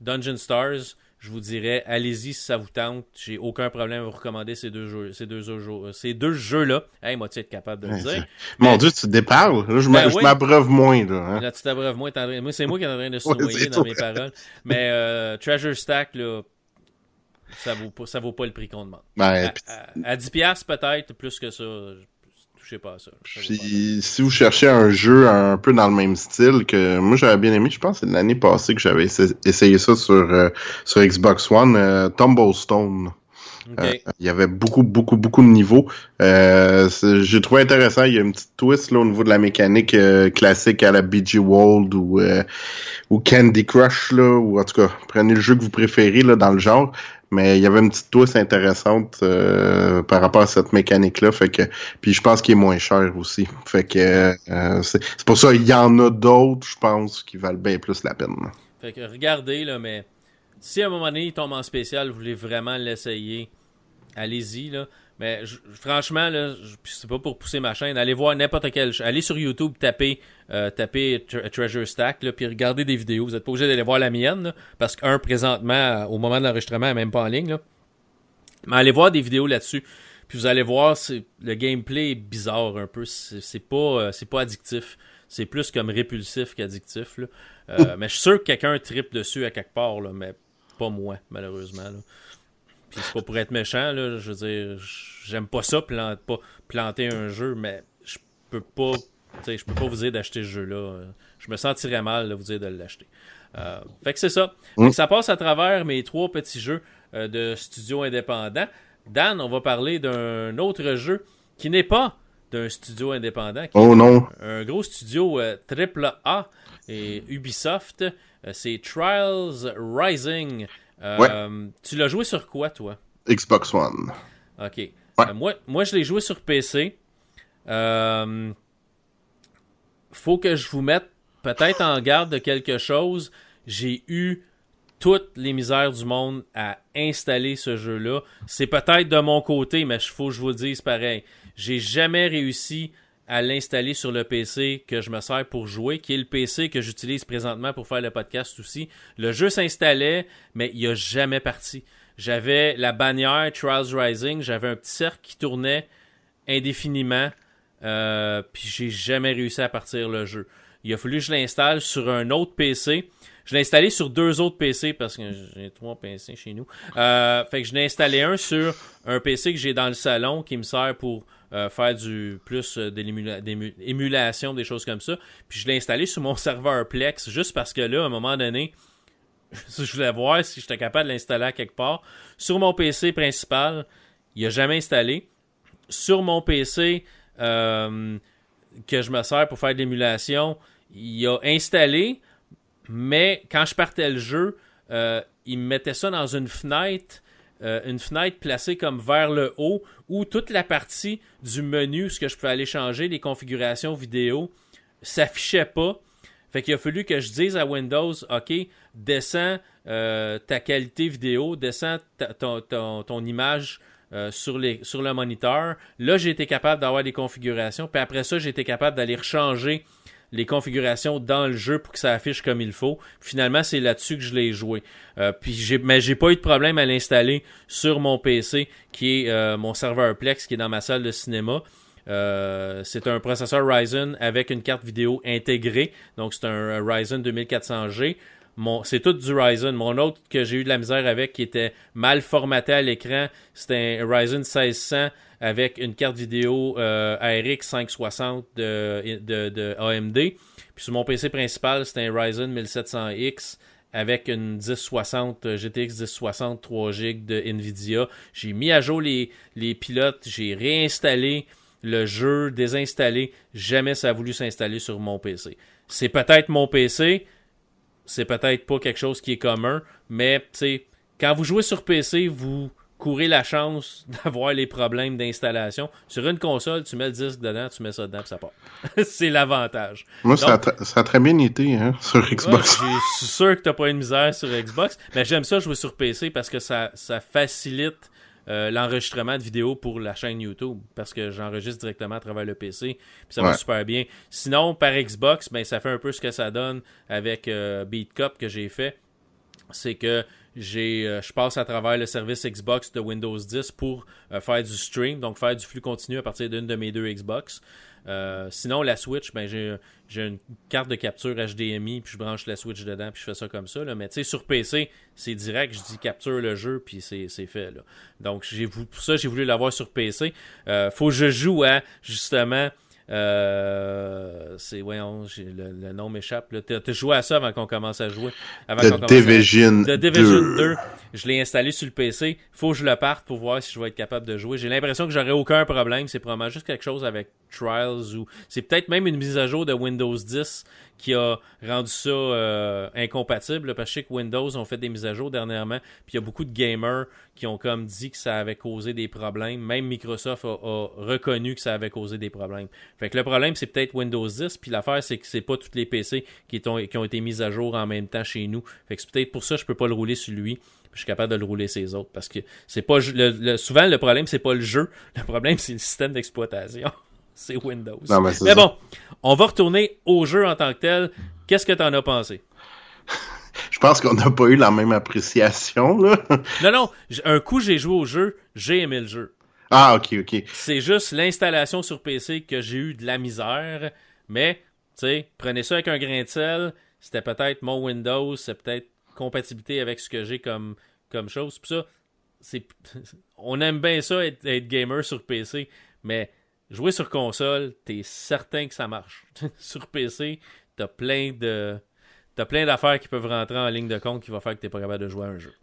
Dungeon Stars, je vous dirais, allez-y si ça vous tente. J'ai aucun problème à vous recommander ces deux jeux, ces deux jeux, ces deux jeux-là. Hey, moi, tu être capable de le dire. mon Mais- Dieu, tu déparles. Là, je Ben oui. m'abreuve moins, là. hein. Là, tu t'abreuves moins. Moi, c'est moi qui est en train de <laughs> se noyer dans mes paroles. Mais euh, Treasure Stack, là, ça vaut pas, ça vaut pas le prix qu'on demande. Ben, À, puis- à- à 10$ piastres, peut-être, plus que ça. je- Touchez pas à ça. Ça vaut pas. Puis, si vous cherchez un jeu un peu dans le même style que moi j'avais bien aimé, je pense que c'est l'année passée que j'avais essa- essayé ça sur, euh, sur Xbox One, euh, Tumblestone. Euh, il y avait beaucoup, beaucoup, beaucoup de niveaux. Euh, J'ai trouvé intéressant. Il y a une petite twist là, au niveau de la mécanique euh, classique à la BG World ou, ou Candy Crush, là, ou en tout cas, prenez le jeu que vous préférez là, dans le genre. Mais il y avait une petite twist intéressante euh, par rapport à cette mécanique-là. Fait que, puis je pense qu'il est moins cher aussi. Fait que euh, c'est c'est pour ça il y en a d'autres, je pense, qui valent bien plus la peine. Fait que regardez, là, mais si à un moment donné il tombe en spécial, vous voulez vraiment l'essayer, allez-y, là. Mais franchement, là, c'est pas pour pousser ma chaîne, allez voir n'importe quel. Allez sur YouTube, tapez, euh, Treasure Stack, puis regardez des vidéos. Vous n'êtes pas obligé d'aller voir la mienne, parce qu'un, présentement, au moment de l'enregistrement, elle est même pas en ligne. Mais allez voir des vidéos là-dessus. Puis vous allez voir, le gameplay est bizarre un peu. C'est pas, euh, pas addictif. C'est plus comme répulsif qu'addictif. Euh, mais je suis sûr que quelqu'un tripe dessus à quelque part, mais pas moi, malheureusement. Puis c'est pas pour être méchant, là, je veux dire, j'aime pas ça, pas planter un jeu, mais je peux pas, je peux pas vous dire d'acheter ce jeu-là. Je me sentirais mal de vous dire de l'acheter. Euh, fait que c'est ça. Que ça passe à travers mes trois petits jeux euh, de studio indépendant. Dan, on va parler d'un autre jeu qui n'est pas d'un studio indépendant, qui Oh non. un gros studio euh, triple A et Ubisoft. c'est Trials Rising. Euh, Tu l'as joué sur quoi, toi? Xbox One. Ok. Ouais. Euh, moi, moi, je l'ai joué sur PC. Euh, faut que je vous mette peut-être en garde de quelque chose. J'ai eu toutes les misères du monde à installer ce jeu-là. C'est peut-être de mon côté, mais il faut que je vous le dise pareil. J'ai jamais réussi à l'installer sur le PC que je me sers pour jouer, qui est le PC que j'utilise présentement pour faire le podcast aussi. Le jeu s'installait, mais il a jamais parti. J'avais la bannière Trials Rising, j'avais un petit cercle qui tournait indéfiniment, euh, puis j'ai jamais réussi à partir le jeu. Il a fallu que je l'installe sur un autre PC. Je l'ai installé sur deux autres PC parce que j'ai trois PC chez nous. Euh, fait que je l'ai installé un sur un PC que j'ai dans le salon qui me sert pour euh, faire du plus euh, de l'émulation, des choses comme ça. Puis je l'ai installé sur mon <laughs> serveur Plex juste parce que là, à un moment donné, <laughs> je voulais voir si j'étais capable de l'installer quelque part. Sur mon PC principal, il a jamais installé. Sur mon PC euh, que je me sers pour faire de l'émulation, il a installé, mais quand je partais le jeu, il me mettait ça dans une fenêtre, euh, une fenêtre placée comme vers le haut, où toute la partie du menu, ce que je pouvais aller changer, les configurations vidéo, s'affichait pas. Fait qu'il a fallu que je dise à Windows, OK, descends euh, ta qualité vidéo, descends ton, image euh, sur, sur le moniteur. Là, j'ai été capable d'avoir des configurations. Puis après ça, j'ai été capable d'aller rechanger les configurations dans le jeu pour que ça affiche comme il faut. Finalement, c'est là-dessus que je l'ai joué. Euh, puis j'ai, mais j'ai pas eu de problème à l'installer sur mon PC, qui est euh, mon serveur Plex, qui est dans ma salle de cinéma. Euh, c'est un processeur Ryzen avec une carte vidéo intégrée. Donc, c'est un euh, Ryzen 2400G. C'est tout du Ryzen. Mon autre que j'ai eu de la misère avec, qui était mal formaté à l'écran, c'était un Ryzen 1600 avec une carte vidéo euh, ARX 560 de, AMD. Puis sur mon PC principal, c'était un Ryzen 1700X avec une 1060 euh, GTX 1060 3 GB de Nvidia. J'ai mis à jour les, les pilotes, j'ai réinstallé le jeu, désinstallé. Jamais ça a voulu s'installer sur mon PC. C'est peut-être mon PC, c'est peut-être pas quelque chose qui est commun, mais tu sais, quand vous jouez sur PC, vous courez la chance <laughs> d'avoir les problèmes d'installation. Sur une console, tu mets le disque dedans, tu mets ça dedans, puis ça part. <laughs> c'est l'avantage. Moi, ça a, Donc- tra- ça a très bien été hein, sur Xbox. Ouais, je suis sûr que t'as pas une misère sur Xbox, mais j'aime ça jouer sur PC parce que ça, ça facilite euh, l'enregistrement de vidéos pour la chaîne YouTube parce que j'enregistre directement à travers le PC puis ça va super bien. Sinon par Xbox, ben ça fait un peu ce que ça donne avec euh, Beat Cup que j'ai fait, c'est que j'ai euh, je passe à travers le service Xbox de Windows 10 pour euh, faire du stream, donc faire du flux continu à partir d'une de mes deux Xbox. Euh, sinon, la Switch, ben, j'ai, une carte de capture HDMI, puis je branche la Switch dedans, puis je fais ça comme ça. Là. Mais tu sais, sur PC, c'est direct, je dis capture le jeu, puis c'est, fait. Là. Donc, pour ça, j'ai voulu l'avoir sur PC. Euh, faut que je joue à, justement, euh, c'est, voyons, j'ai- le, le nom m'échappe. T'as, t'as joué à ça avant qu'on commence à jouer. Avant The à- Division, The Division 2. 2. je l'ai installé sur le PC. Faut que je le parte pour voir si je vais être capable de jouer. J'ai l'impression que j'aurai aucun problème. C'est probablement juste quelque chose avec Trials ou c'est peut-être même une mise à jour de Windows 10 qui a rendu ça euh, incompatible. là, Parce que je sais que Windows ont fait des mises à jour dernièrement. Puis il y a beaucoup de gamers qui ont comme dit que ça avait causé des problèmes. Même Microsoft a, a reconnu que ça avait causé des problèmes. Fait que le problème, c'est peut-être Windows 10. Puis l'affaire, c'est que c'est pas tous les PC qui, ont- qui ont été mis à jour en même temps chez nous. Fait que c'est peut-être pour ça que je peux pas le rouler sur lui. Puis je suis capable de le rouler sur les autres. Parce que c'est pas le, le- souvent le problème, c'est pas le jeu. Le problème, c'est le système d'exploitation. <laughs> c'est Windows. Non, mais c'est Mais bon, on va retourner au jeu en tant que tel. Qu'est-ce que t'en as pensé? <laughs> Je pense qu'on n'a pas eu la même appréciation, là. Non, non, un coup j'ai joué au jeu, j'ai aimé le jeu. Ah, ok, ok. C'est juste l'installation sur PC que j'ai eu de la misère. Mais, tu sais, prenez ça avec un grain de sel. C'était peut-être mon Windows, c'est peut-être compatibilité avec ce que j'ai comme, comme chose. Puis ça, c'est, <laughs> on aime bien ça être, gamer sur PC, mais jouer sur console, t'es certain que ça marche. <laughs> sur PC, t'as plein de. T'as plein d'affaires qui peuvent rentrer en ligne de compte qui va faire que t'es pas capable de jouer à un jeu.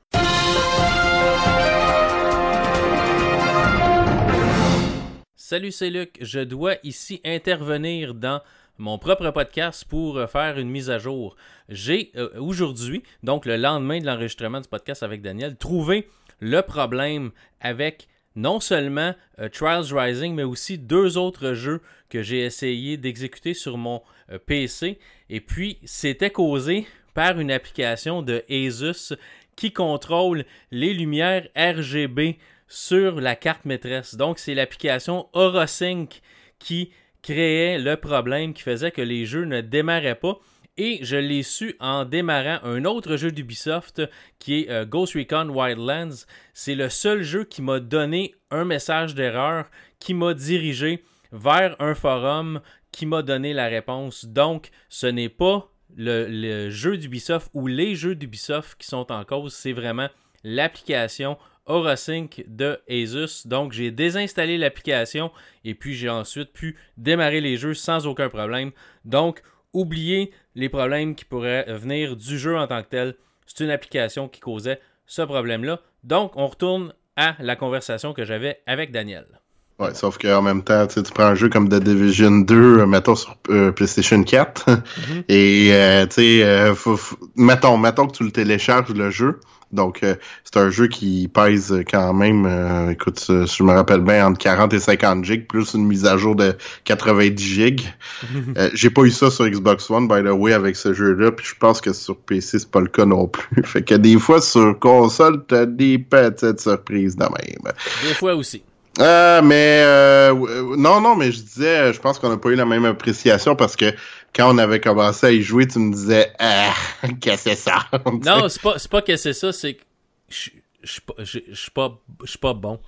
Salut, c'est Luc. Je dois ici intervenir dans mon propre podcast pour euh, faire une mise à jour. J'ai euh, aujourd'hui, donc le lendemain de l'enregistrement du podcast avec Daniel, trouvé le problème avec non seulement euh, Trials Rising, mais aussi deux autres jeux que j'ai essayé d'exécuter sur mon PC. Et puis, c'était causé par une application de Asus qui contrôle les lumières RGB sur la carte maîtresse. Donc, c'est l'application AuraSync qui créait le problème qui faisait que les jeux ne démarraient pas. Et je l'ai su en démarrant un autre jeu d'Ubisoft qui est euh, Ghost Recon Wildlands. C'est le seul jeu qui m'a donné un message d'erreur, qui m'a dirigé vers un forum qui m'a donné la réponse. Donc, ce n'est pas le, le jeu d'Ubisoft ou les jeux d'Ubisoft qui sont en cause, c'est vraiment l'application AuraSync de Asus. Donc, j'ai désinstallé l'application et puis j'ai ensuite pu démarrer les jeux sans aucun problème. Donc, oubliez les problèmes qui pourraient venir du jeu en tant que tel. C'est une application qui causait ce problème-là. Donc, on retourne à la conversation que j'avais avec Daniel. Ouais, sauf qu'en même temps, tu prends un jeu comme The Division 2, euh, mettons sur euh, PlayStation 4, mm-hmm. <laughs> et euh, tu sais, mettons, mettons que tu le télécharges le jeu, donc, euh, c'est un jeu qui pèse quand même, euh, écoute, si je me rappelle bien, entre 40 et 50 gigs, plus une mise à jour de 90 gigs. <laughs> Euh, j'ai pas eu ça sur Xbox One, by the way, avec ce jeu-là, puis je pense que sur PC, c'est pas le cas non plus. <laughs> fait que des fois, sur console, t'as des petites surprises de même. Des fois aussi. Euh, mais non, non, mais je disais, je pense qu'on n'a pas eu la même appréciation parce que quand on avait commencé à y jouer, tu me disais Ah, <laughs> qu'est-ce que c'est ça? <laughs> non, c'est pas, pas que c'est ça, c'est que je suis pas, je pas, bon.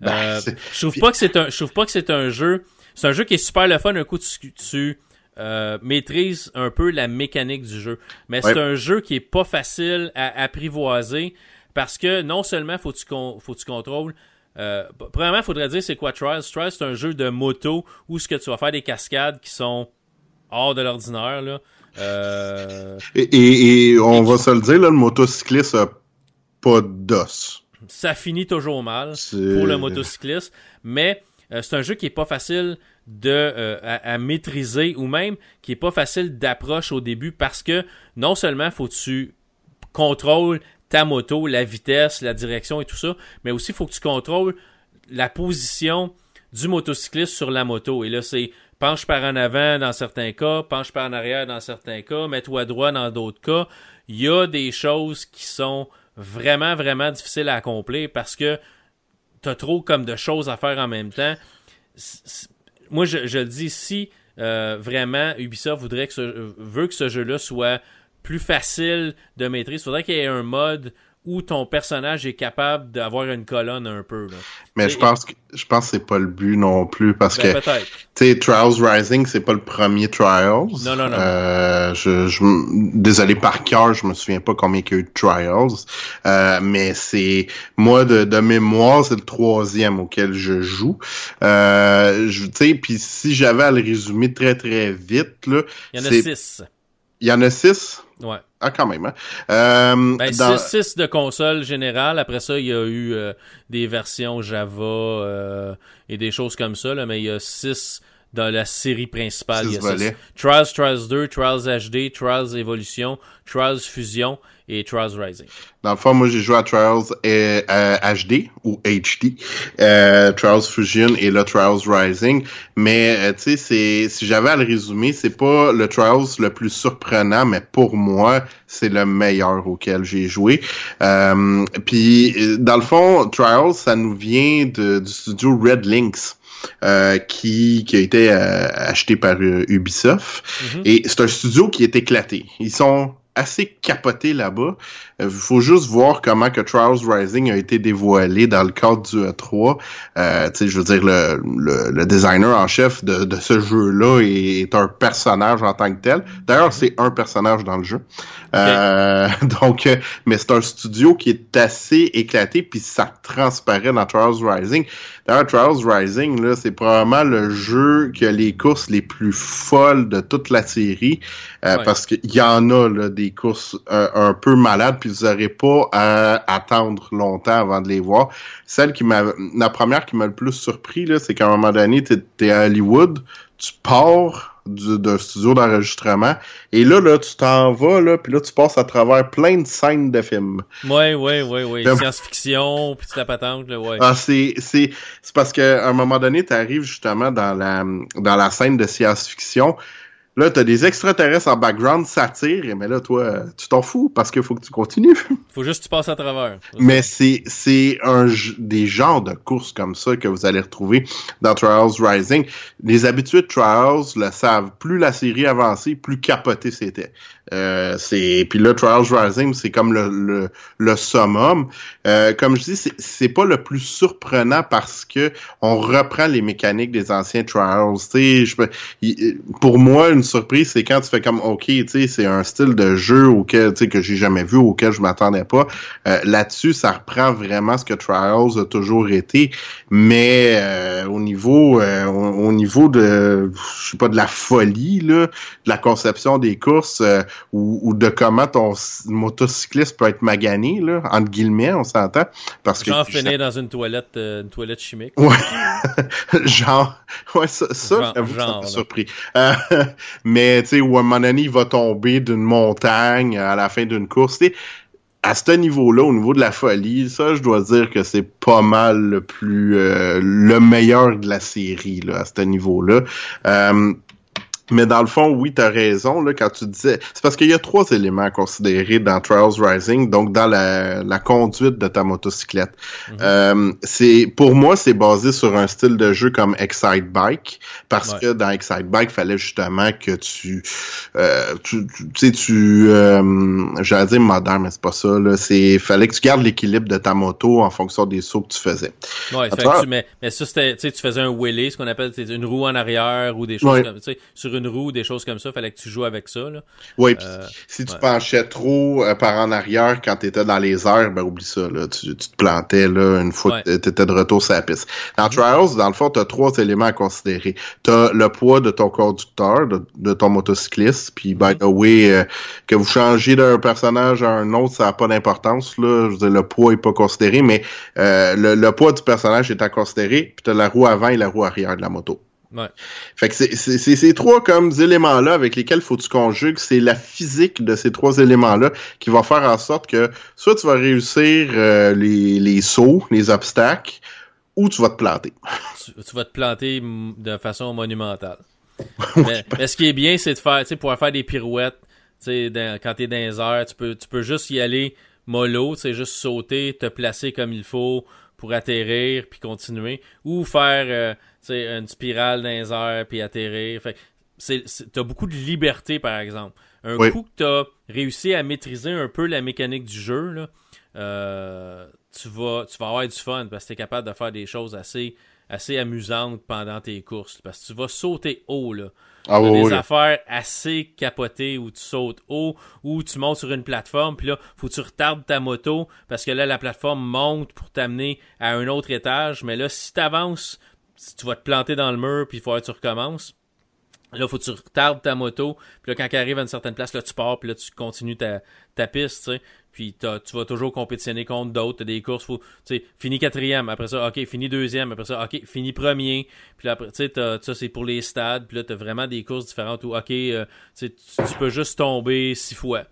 Ben, euh, <laughs> je trouve pas que c'est un, je trouve pas que c'est un jeu. C'est un jeu qui est super le fun. Un coup, tu, tu euh, maîtrises un peu la mécanique du jeu. Mais c'est un jeu qui est pas facile à apprivoiser parce que non seulement faut tu faut tu contrôles euh, premièrement, il faudrait dire c'est quoi Trials. Trials, c'est un jeu de moto où ce que tu vas faire des cascades qui sont hors de l'ordinaire. Là. Euh, et, on va se le dire, là, le motocycliste a pas d'os. Ça finit toujours mal pour le motocycliste, mais euh, c'est un jeu qui est pas facile de euh, à, maîtriser ou même qui est pas facile d'approche au début parce que non seulement faut que tu contrôles ta moto, la vitesse, la direction et tout ça, mais aussi il faut que tu contrôles la position du motocycliste sur la moto. Et là, c'est penche par en avant dans certains cas, penche par en arrière dans certains cas, mets-toi droit dans d'autres cas. Il y a des choses qui sont vraiment, vraiment difficiles à accomplir parce que tu as trop comme de choses à faire en même temps. Moi, je, le dis, si euh, vraiment Ubisoft voudrait que ce, veut que ce jeu-là soit plus facile de maîtrise, il faudrait qu'il y ait un mode où ton personnage est capable d'avoir une colonne un peu. Mais je pense que je pense que c'est pas le but non plus parce ben, que tu sais Trials Rising c'est pas le premier Trials. Non non non. Euh, je, désolé par cœur, je me souviens pas combien il y a eu de Trials, euh, mais c'est moi de, de mémoire c'est le troisième auquel je joue. Euh, tu sais puis si j'avais à le résumer très très vite là, il y en a six. Il y en a six? Ouais. Ah, quand même. Hein? Euh, ben, dans... 6 de console générale. Après ça, il y a eu euh, des versions Java euh, et des choses comme ça. Là, mais il y a 6 dans la série principale. Il y a Trials, Trials 2, Trials HD, Trials Evolution, Trials Fusion et Trials Rising. Dans le fond, moi, j'ai joué à Trials HD euh, ou HD, euh, Trials Fusion et là, Trials Rising. Mais, euh, tu sais, si j'avais à le résumer, c'est pas le Trials le plus surprenant, mais pour moi, c'est le meilleur auquel j'ai joué. Puis, dans le fond, Trials, ça nous vient de, du studio Red Links. Euh, qui, qui a été acheté par Ubisoft. Mm-hmm. Et c'est un studio qui est éclaté. Ils sont assez capoté là-bas. Il euh, faut juste voir comment que Trials Rising a été dévoilé dans le cadre du E3. Euh, je veux dire, le, le, designer en chef de, de ce jeu-là est, un personnage en tant que tel. D'ailleurs, c'est un personnage dans le jeu. Euh, <laughs> donc, euh, mais c'est un studio qui est assez éclaté, puis ça transparaît dans Trials Rising. D'ailleurs, Trials Rising, là, c'est probablement le jeu qui a les courses les plus folles de toute la série, euh, parce qu'il y en a là, des courses un peu malades, puis vous n'aurez pas à attendre longtemps avant de les voir. Celle qui m'a, la première qui m'a le plus surpris, là, c'est qu'à un moment donné, tu es à Hollywood, tu pars d'un studio d'enregistrement. Et là, là, tu t'en vas, là, puis là, tu passes à travers plein de scènes de films. Ouais, ouais, ouais, ouais. Science-fiction, puis la patente, là, ouais. Ah, c'est, c'est, c'est parce qu'à un moment donné, tu arrives justement dans la, dans la scène de science-fiction. Là, t'as des extraterrestres en background, ça tire, mais là, toi, tu t'en fous parce qu'il faut que tu continues. <laughs> faut juste que tu passes à travers. Mais c'est, c'est un, des genres de courses comme ça que vous allez retrouver dans Trials Rising. Les habitués de Trials le savent. Plus la série avançait, plus capoté c'était. Euh, c'est puis là Trials Rising c'est comme le, le, le summum. Euh, comme je dis c'est pas le plus surprenant parce que on reprend les mécaniques des anciens Trials. Sais pour moi une surprise c'est quand tu fais comme ok c'est un style de jeu auquel que j'ai jamais vu auquel je m'attendais pas. Euh, là-dessus ça reprend vraiment ce que Trials a toujours été. Mais euh, au niveau euh, au, niveau de je sais pas de la folie là de la conception des courses ou, de comment ton motocycliste peut être magané, là, entre guillemets, on s'entend. Parce Genre que, finir dans une toilette, euh, une toilette chimique. Ouais. <laughs> genre, ouais, ça, ça j'avoue ça m'a surpris. Euh, <laughs> mais, tu sais, où un moment donné, il va tomber d'une montagne à la fin d'une course, tu à ce niveau-là, au niveau de la folie, ça, je dois dire que c'est pas mal le plus euh, le meilleur de la série là, à ce niveau-là. Euh, mais dans le fond, oui, tu as raison là, quand tu disais. C'est parce qu'il y a trois éléments à considérer dans Trials Rising, donc dans la, la conduite de ta motocyclette. Mhm. euh, c'est Pour moi, c'est basé sur un style de jeu comme Excite Bike, parce que dans Excite Bike, il fallait justement que tu. Euh, tu sais, tu. euh, J'allais dire moderne, mais c'est pas ça. Là. C'est fallait que tu gardes l'équilibre de ta moto en fonction des sauts que tu faisais. Tu, mais, mais ça, c'était. Tu faisais un wheelie, ce qu'on appelle une roue en arrière ou des choses comme ça. Sur une roue, des choses comme ça, fallait que tu joues avec ça. Là. Oui, euh, si tu penchais trop euh, par en arrière quand tu étais dans les airs, ben oublie ça, là, tu, te plantais là, une fois que tu étais de retour sur la piste. Dans mm-hmm. Trials, dans le fond, tu as trois éléments à considérer. Tu as le poids de ton conducteur, de, ton motocycliste, puis by mm-hmm. the way, euh, que vous changiez d'un personnage à un autre, ça n'a pas d'importance. Là. Je veux dire, le poids est pas considéré, mais le, le, poids du personnage est à considérer, puis tu as la roue avant et la roue arrière de la moto. Ouais. Fait que c'est ces trois comme éléments-là avec lesquels faut que tu conjugues, c'est la physique de ces trois éléments-là qui va faire en sorte que soit tu vas réussir euh, les, les sauts, les obstacles, ou tu vas te planter. Tu, vas te planter de façon monumentale. <laughs> mais, ce qui est bien, c'est de faire, tu sais, pouvoir faire des pirouettes, tu sais, quand t'es dans les airs, tu peux, tu peux juste y aller mollo, tu sais, juste sauter, te placer comme il faut pour atterrir puis continuer, ou faire euh, une spirale dans les airs puis atterrir. Fait t'as beaucoup de liberté, par exemple. Un coup que t'as réussi à maîtriser un peu la mécanique du jeu, là, euh, tu, vas, tu vas avoir du fun parce que tu es capable de faire des choses assez, assez amusantes pendant tes courses. Parce que tu vas sauter haut, là. Ah, des affaires assez capotées où tu sautes haut, ou tu montes sur une plateforme, puis là, faut que tu retardes ta moto, parce que là, la plateforme monte pour t'amener à un autre étage. Mais là, si tu avances tu vas te planter dans le mur, puis il faut que tu recommences. Là, faut que tu retardes ta moto. Puis là, quand tu arrives à une certaine place, là, tu pars, puis là, tu continues ta, ta piste, tu sais. Puis tu vas toujours compétitionner contre d'autres. Des courses, faut, tu sais, fini quatrième. Après ça, OK, fini deuxième. Après ça, OK, fini premier. Puis là, après, tu sais, ça, c'est pour les stades. Puis là, t'as vraiment des courses différentes où, OK, euh, tu, tu peux juste tomber six fois.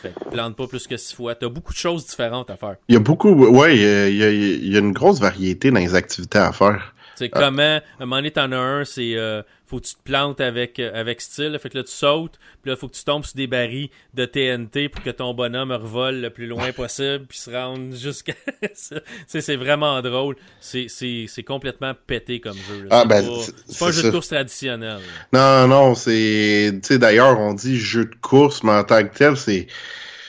Fait plante pas plus que six fois. T'as beaucoup de choses différentes à faire. Il y a beaucoup, ouais, y il y a une grosse variété dans les activités à faire. C'est ah. comment, à un moment donné, t'en as un, c'est euh, faut que tu te plantes avec, euh, avec style. Fait que là, tu sautes, puis là, faut que tu tombes sur des barils de TNT pour que ton bonhomme revole le plus loin possible, puis se rende <laughs> jusqu'à c'est vraiment drôle. C'est complètement pété comme jeu. Ah, ben, c'est pas, un jeu de course traditionnel. Non, non, c'est. Tu sais, d'ailleurs, on dit jeu de course, mais en tant que tel, c'est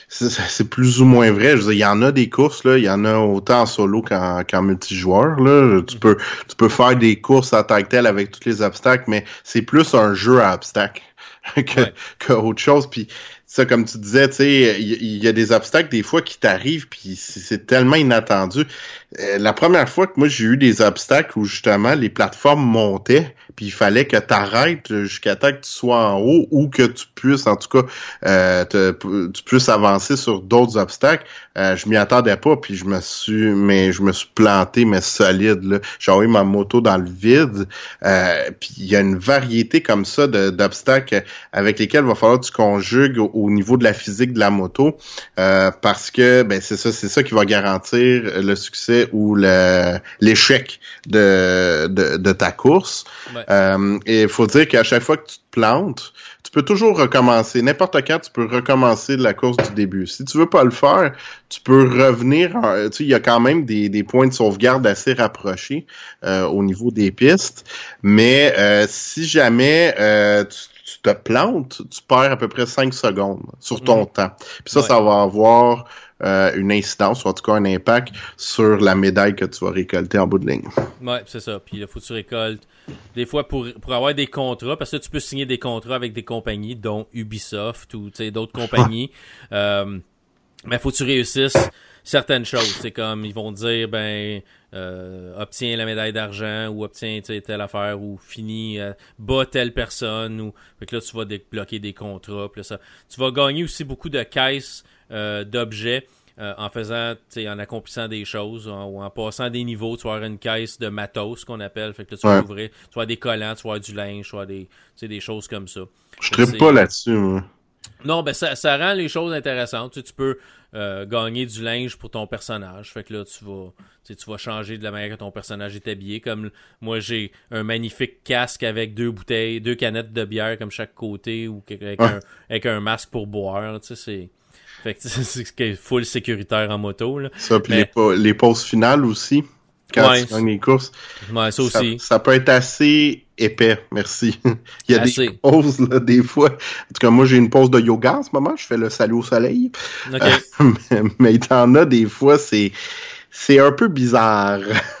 c'est plus ou moins vrai. Je veux il y en a des courses, là, il y en a autant en solo qu'en multijoueur. Là. Tu peux tu peux faire des courses à tant que tel avec tous les obstacles, mais c'est plus un jeu à obstacles. <laughs> que, que autre chose. Puis ça, comme tu disais, tu sais, il y, a des obstacles des fois qui t'arrivent, puis c'est tellement inattendu. Euh, la première fois que moi j'ai eu des obstacles où justement les plateformes montaient, puis il fallait que tu arrêtes jusqu'à temps que tu sois en haut ou que tu puisses, en tout cas, euh, tu puisses avancer sur d'autres obstacles. Euh, je m'y attendais pas, puis je me suis, mais je me suis planté, mais solide. Là. J'ai envoyé ma moto dans le vide. Euh, puis il y a une variété comme ça d'obstacles avec lesquels il va falloir que tu conjugues au niveau de la physique de la moto, euh, parce que ben c'est ça, c'est ça qui va garantir le succès ou l'échec de, de, ta course. Euh, et il faut dire qu'à chaque fois que tu te plantes, tu peux toujours recommencer. N'importe quand, tu peux recommencer la course du début. Si tu veux pas le faire, tu peux revenir. tu sais, il y a quand même des, des points de sauvegarde assez rapprochés euh, au niveau des pistes. Mais si jamais tu tu te plantes, tu perds à peu près 5 secondes sur ton mhm. temps. Puis ça, ça va avoir euh, une incidence, ou en tout cas un impact sur la médaille que tu vas récolter en bout de ligne. Ouais, c'est ça. Puis il faut que tu récoltes. Des fois, pour, pour avoir des contrats, parce que tu peux signer des contrats avec des compagnies, dont Ubisoft ou d'autres <laughs> compagnies. euh, mais faut que tu réussisses certaines choses. C'est comme, ils vont dire, ben, euh, obtiens la médaille d'argent ou obtiens telle affaire ou finis, euh, bat telle personne. Ou... Fait que là, tu vas débloquer des contrats. ça. Tu vas gagner aussi beaucoup de caisses euh, d'objets. en faisant, en accomplissant des choses ou en passant des niveaux, tu vas avoir une caisse de matos qu'on appelle. Fait que là, tu vas ouvrir, tu vas avoir des collants, tu vas avoir du linge, tu vas avoir des, des choses comme ça. Je tripe pas là-dessus, Non, ben ça, ça rend les choses intéressantes. Tu, tu peux euh, gagner du linge pour ton personnage. Fait que là, tu vas, tu vas changer de la manière que ton personnage est habillé. Comme moi, j'ai un magnifique casque avec deux bouteilles, deux canettes de bière comme chaque côté ou avec, un, avec un masque pour boire. Tu sais, c'est. Fait que <laughs> c'est full sécuritaire en moto. Là. Ça, puis les, les pauses finales aussi quand tu gagnes les courses. Ouais, ça aussi. Ça, peut être assez épais, merci. <laughs> Il y a des pauses, là, des fois. En tout cas, moi, j'ai une pause de yoga en ce moment. Je fais le salut au soleil. Euh, <laughs> mais, mais t'en as des fois, c'est, c'est un peu bizarre. <laughs>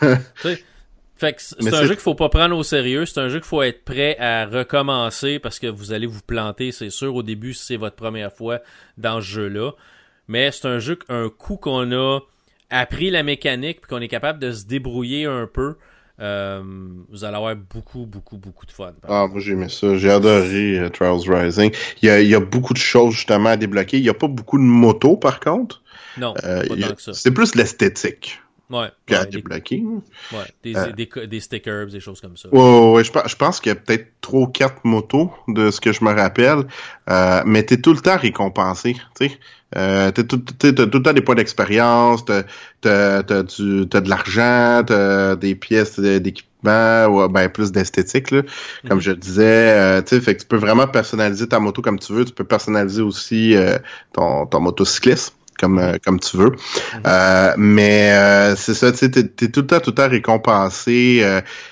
fait que c'est un jeu qu'il faut pas prendre au sérieux. C'est un jeu qu'il faut être prêt à recommencer parce que vous allez vous planter, c'est sûr, au début, si c'est votre première fois dans ce jeu-là. Mais c'est un jeu, un coup qu'on a appris la mécanique puis qu'on est capable de se débrouiller un peu, euh, vous allez avoir beaucoup, beaucoup, beaucoup de fun. Ah, moi j'ai aimé ça. J'ai adoré euh, Trials Rising. Il y, a, il y, a, beaucoup de choses justement à débloquer. Il n'y a pas beaucoup de motos par contre. Non, euh, pas tant que ça. C'est plus l'esthétique. Ouais. Qu'à débloquer. Ouais, des, euh, des, des, stickers, des choses comme ça. Ouais, ouais, je, je pense qu'il y a peut-être trois ou quatre motos de ce que je me rappelle. Euh, mais t'es tout le temps récompensé, tu sais. Euh, t'as tout, tout, le temps des points d'expérience, t'as, t'as de l'argent, t'as des pièces d'équipement, ou ben plus d'esthétique, là, comme mhm. je disais. Euh, tu sais, fait que tu peux vraiment personnaliser ta moto comme tu veux. Tu peux personnaliser aussi euh, ton, ton motocycliste comme, euh, comme tu veux. Mhm. Euh, mais euh, c'est ça, tu sais, t'es, tout le temps, tout le temps récompensé.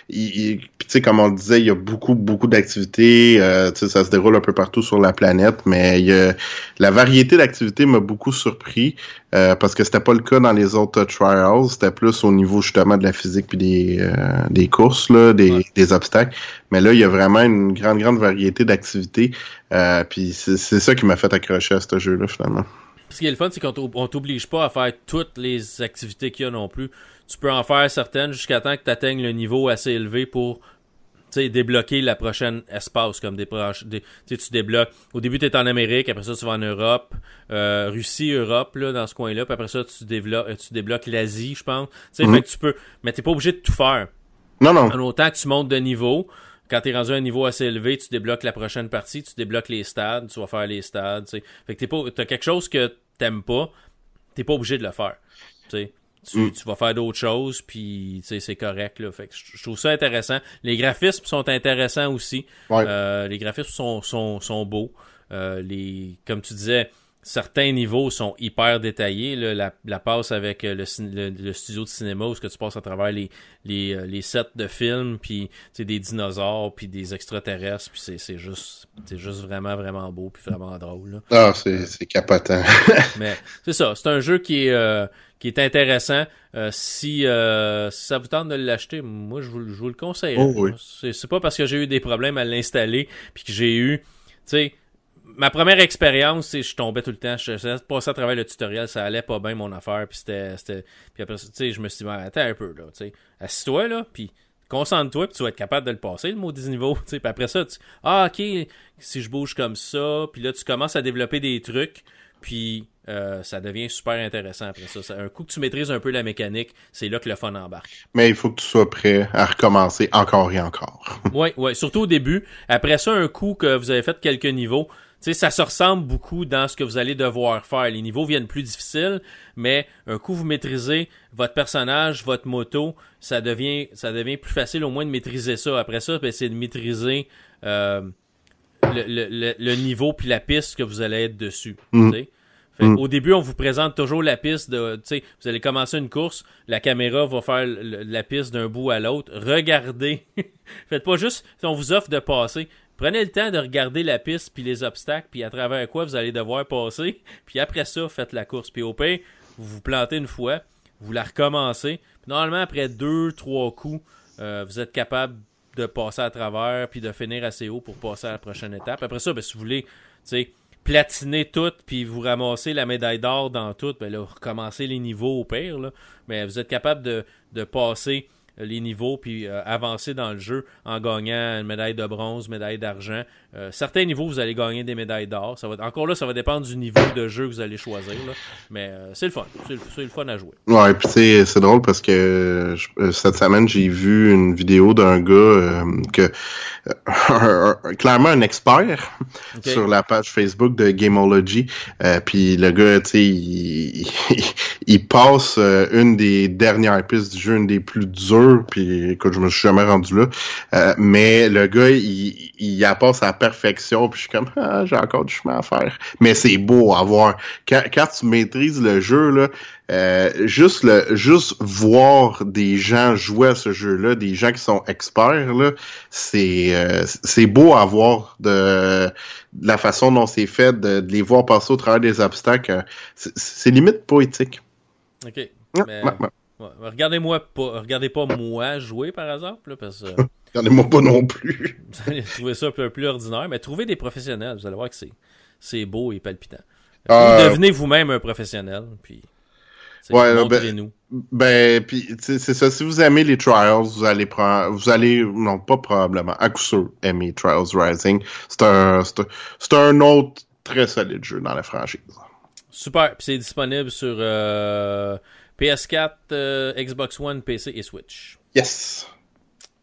tu sais, comme on le disait, il y a beaucoup, beaucoup d'activités. tu sais, ça se déroule un peu partout sur la planète, mais y a, la variété d'activités m'a beaucoup surpris parce que c'était pas le cas dans les autres trials. C'était plus au niveau justement de la physique puis des, des courses, là, des, des obstacles. Mais là, il y a vraiment une grande, grande variété d'activités. puis c'est, c'est ça qui m'a fait accrocher à ce jeu-là, finalement. Ce qui est le fun, c'est qu'on t'oblige pas à faire toutes les activités qu'il y a non plus. Tu peux en faire certaines jusqu'à temps que tu atteignes le niveau assez élevé pour débloquer la prochaine espace comme des, des tu débloques. Au début tu es en Amérique après ça tu vas en Europe euh, Russie Europe là dans ce coin là puis après ça tu débloques tu débloques l'Asie je pense. Tu sais que tu peux mais t'es pas obligé de tout faire. Non non. En autant que tu montes de niveau quand tu es rendu à un niveau assez élevé, tu débloques la prochaine partie, tu débloques les stades, tu vas faire les stades. Fait que t'es pas, t'as quelque chose que t'aimes pas, t'es pas obligé de le faire. Tu, mm. tu vas faire d'autres choses, puis c'est correct. Là. Fait que je trouve ça intéressant. Les graphismes sont intéressants aussi. Euh, les graphismes sont, sont, sont beaux. Euh, les, comme tu disais, certains niveaux sont hyper détaillés. la, la, passe avec euh, le, le, studio de cinéma où ce que tu passes à travers les, les, euh, les sets de films, puis des dinosaures, puis des extraterrestres, puis c'est juste c'est juste vraiment vraiment beau, puis vraiment drôle. Ah, c'est capotant. <laughs> mais c'est ça, c'est un jeu qui est euh, qui est intéressant. si, ça vous tente de l'acheter, moi je vous, je vous le conseille. Oh, oui. C'est pas parce que j'ai eu des problèmes à l'installer, puis que j'ai eu sais, ma première expérience, c'est je tombais tout le temps, je, je passais à travers le tutoriel, ça allait pas bien mon affaire, puis c'était, puis après, tu sais, je me suis dit, attends un peu là, tu sais, assis-toi là, puis concentre-toi, puis tu vas être capable de le passer le maudit niveau, <laughs> tu sais, puis après ça, tu, ah ok, si je bouge comme ça, puis là tu commences à développer des trucs, puis euh, ça devient super intéressant après ça. Un coup que tu maîtrises un peu la mécanique, c'est là que le fun embarque. Mais il faut que tu sois prêt à recommencer encore et encore. <laughs> oui, oui, surtout au début. Après ça, un coup que vous avez fait quelques niveaux, sais, ça se ressemble beaucoup dans ce que vous allez devoir faire. Les niveaux viennent plus difficiles, mais un coup vous maîtrisez votre personnage, votre moto, ça devient, ça devient plus facile au moins de maîtriser ça. Après ça, ben, c'est de maîtriser euh, le, le, le, niveau puis la piste que vous allez être dessus. Mm. Fait, mm. Au début, on vous présente toujours la piste de, vous allez commencer une course, la caméra va faire la piste d'un bout à l'autre. Regardez. <laughs> Faites pas juste, on vous offre de passer. Prenez le temps de regarder la piste puis les obstacles puis à travers quoi vous allez devoir passer. <laughs> Puis après ça, faites la course. Puis au pire, vous vous plantez une fois, vous la recommencez. Puis normalement, après deux, trois coups, euh, vous êtes capable de passer à travers puis de finir assez haut pour passer à la prochaine étape. Après ça, ben, si vous voulez, tu sais, platiner tout puis vous ramasser la médaille d'or dans tout, ben là, recommencer les niveaux au pire. Là. Mais vous êtes capable de, de passer les niveaux puis euh, avancer dans le jeu en gagnant une médaille de bronze, médaille d'argent. Euh, certains niveaux, vous allez gagner des médailles d'or. Ça va, encore là, ça va dépendre du niveau de jeu que vous allez choisir. Là. Mais euh, c'est le fun. C'est le, le, fun à jouer. Ouais, puis c'est drôle parce que je, cette semaine, j'ai vu une vidéo d'un gars que <laughs> clairement un expert okay. sur la page Facebook de Gameology. puis le gars, tu sais, il, <laughs> il, passe une des dernières pistes du jeu, une des plus dures. Puis écoute, je me suis jamais rendu là. mais le gars, il, il apporte sa perfection, puis je suis comme, ah, j'ai encore du chemin à faire. Mais c'est beau à voir. Quand, quand tu maîtrises le jeu, là, euh, juste le juste voir des gens jouer à ce jeu-là, des gens qui sont experts, là, c'est euh, c'est beau à voir de, de la façon dont c'est fait, de, de, les voir passer au travers des obstacles. C'est limite poétique. OK. Mais... Ouais, regardez-moi pas, regardez pas moi jouer par exemple, là, parce que. <laughs> regardez-moi pas non plus. <laughs> vous allez trouver ça un peu plus ordinaire, mais trouvez des professionnels, vous allez voir que c'est, c'est beau et palpitant. Euh... Devenez vous-même un professionnel, puis. Ouais. Ben, ben puis c'est ça. Si vous aimez les Trials, vous allez prendre, vous allez, non pas probablement, à coup sûr aimer Trials Rising. C'est un, c'est un autre très solide jeu dans la franchise. Super. Puis c'est disponible sur. Euh... PS4, euh, Xbox One, PC et Switch. Yes.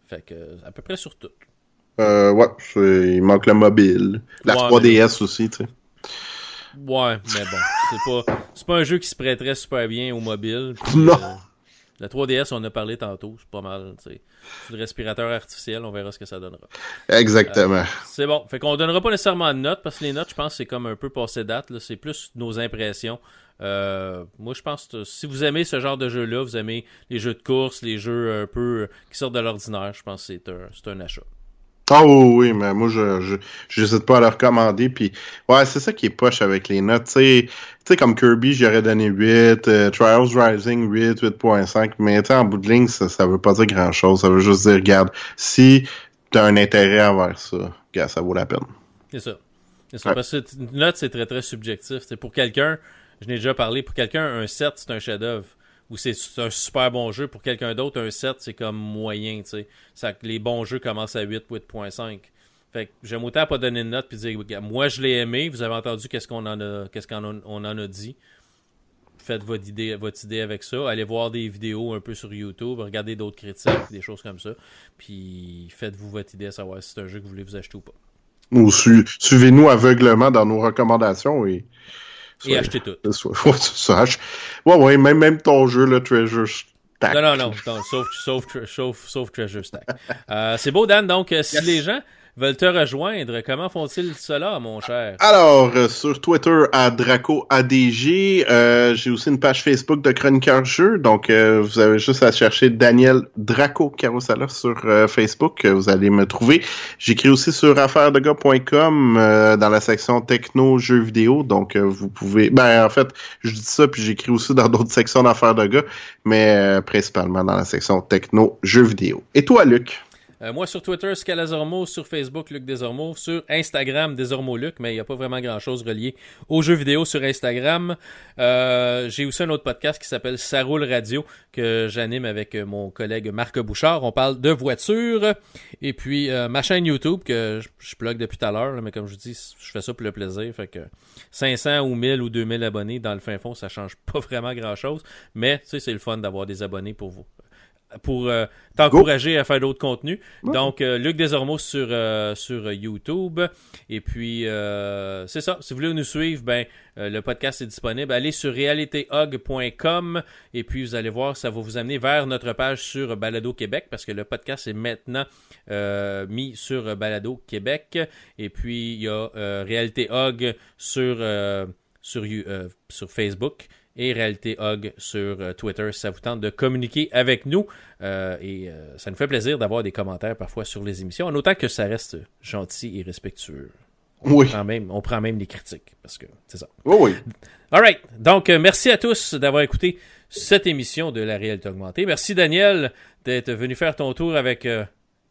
Fait que à peu près sur tout. Euh, ouais, il manque le mobile. La ouais, 3DS mais... aussi, tu sais. Ouais, mais bon, c'est pas, pas un jeu qui se prêterait super bien au mobile. Puis, <laughs> non. Euh, la 3DS, on en a parlé tantôt, c'est pas mal. C'est le respirateur artificiel, on verra ce que ça donnera. Exactement. Euh, c'est bon. Fait qu'on donnera pas nécessairement de notes, parce que les notes, je pense, c'est comme un peu passé date. C'est plus nos impressions. Euh, moi, je pense que si vous aimez ce genre de jeu-là, vous aimez les jeux de course, les jeux un peu qui sortent de l'ordinaire, je pense que c'est un, un achat. Ah oh, oui, mais moi, je j'hésite pas à le recommander. Puis, ouais, c'est ça qui est poche avec les notes. Tu sais, comme Kirby, j'aurais donné 8, euh, Trials Rising 8, 8.5, mais en bout de ligne, ça, ça veut pas dire grand-chose. Ça veut juste dire, regarde, si tu as un intérêt envers ça, regarde, ça vaut la peine. C'est ça. Ça. Ouais. Parce que une note, c'est très, très subjectif. C'est pour quelqu'un, je n'ai déjà parlé, pour quelqu'un, un 7, c'est un chef-d'œuvre. Ou c'est un super bon jeu. Pour quelqu'un d'autre, un 7, c'est comme moyen, les bons jeux commencent à 8, 8.5. Fait que j'aime autant pas donner une note puis dire moi je l'ai aimé, vous avez entendu qu'est-ce qu'on en a qu'est-ce qu'on a dit. Faites votre idée, votre idée avec ça. Allez voir des vidéos un peu sur YouTube, regardez d'autres critiques, des choses comme ça. Puis faites-vous votre idée à savoir si c'est un jeu que vous voulez vous acheter ou pas. Ou su suivez-nous aveuglement dans nos recommandations et et acheter tout. Ça, <laughs> ouais, ouais, même, même ton jeu, le Treasure Stack. Non, non, non, non sauf, sauf, sauf, sauf Treasure Stack. euh, c'est beau, Dan. Donc, si yes. les gens veulent te rejoindre, comment font-ils cela, mon cher? Alors, euh, sur Twitter, à DracoADG, euh, j'ai aussi une page Facebook de Chroniqueur Jeu, donc euh, vous avez juste à chercher Daniel Draco Carousala sur euh, Facebook, vous allez me trouver. J'écris aussi sur affairesdegars.com euh, dans la section techno jeux vidéo, donc vous pouvez... Ben, en fait, je dis ça, puis j'écris aussi dans d'autres sections d'affaires de gars, mais principalement dans la section techno jeux vidéo. Et toi, Luc? Moi sur Twitter, Scalazormo, sur Facebook, Luc Desormeaux, sur Instagram, Desormeaux Luc, mais il n'y a pas vraiment grand-chose relié aux jeux vidéo sur Instagram. J'ai aussi un autre podcast qui s'appelle Ça radio que j'anime avec mon collègue Marc Bouchard. On parle de voitures. Et puis ma chaîne YouTube que je, plug depuis tout à l'heure, mais comme je dis, je fais ça pour le plaisir. Fait que 500 ou 1000 ou 2000 abonnés dans le fin fond, ça change <laughs> pas vraiment grand-chose. Mais tu sais, c'est le fun d'avoir des abonnés pour vous pour euh, t'encourager à faire d'autres contenus. Donc, euh, Luc Desormeaux sur, euh, sur YouTube. Et puis, c'est ça. Si vous voulez nous suivre, ben, le podcast est disponible. Allez sur realityhog.com et puis vous allez voir, ça va vous amener vers notre page sur Balado Québec parce que le podcast est maintenant mis sur Balado Québec. Et puis, il y a Réalité Hog sur, sur, sur Facebook et Réalité Hog sur euh, Twitter si ça vous tente de communiquer avec nous. Euh, et euh, ça nous fait plaisir d'avoir des commentaires parfois sur les émissions, en autant que ça reste gentil et respectueux. On, oui. prend même, on prend même les critiques, parce que c'est ça. Oui, oui. All right. Donc, merci à tous d'avoir écouté cette émission de La Réalité Augmentée. Merci, Daniel, d'être venu faire ton tour avec,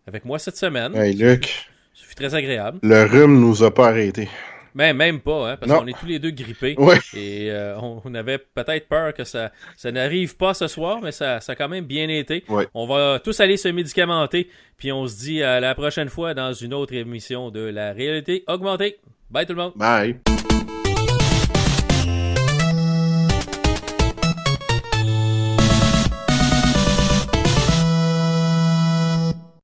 avec moi cette semaine. Hey, Luc. Fut très agréable. Le rhume nous a pas arrêtés. Mais même pas, hein, parce qu'on est tous les deux grippés. Ouais. Et euh, on, avait peut-être peur que ça, ça n'arrive pas ce soir, mais ça, ça a quand même bien été. Ouais. On va tous aller se médicamenter, puis on se dit à la prochaine fois dans une autre émission de la réalité augmentée. Bye tout le monde. Bye.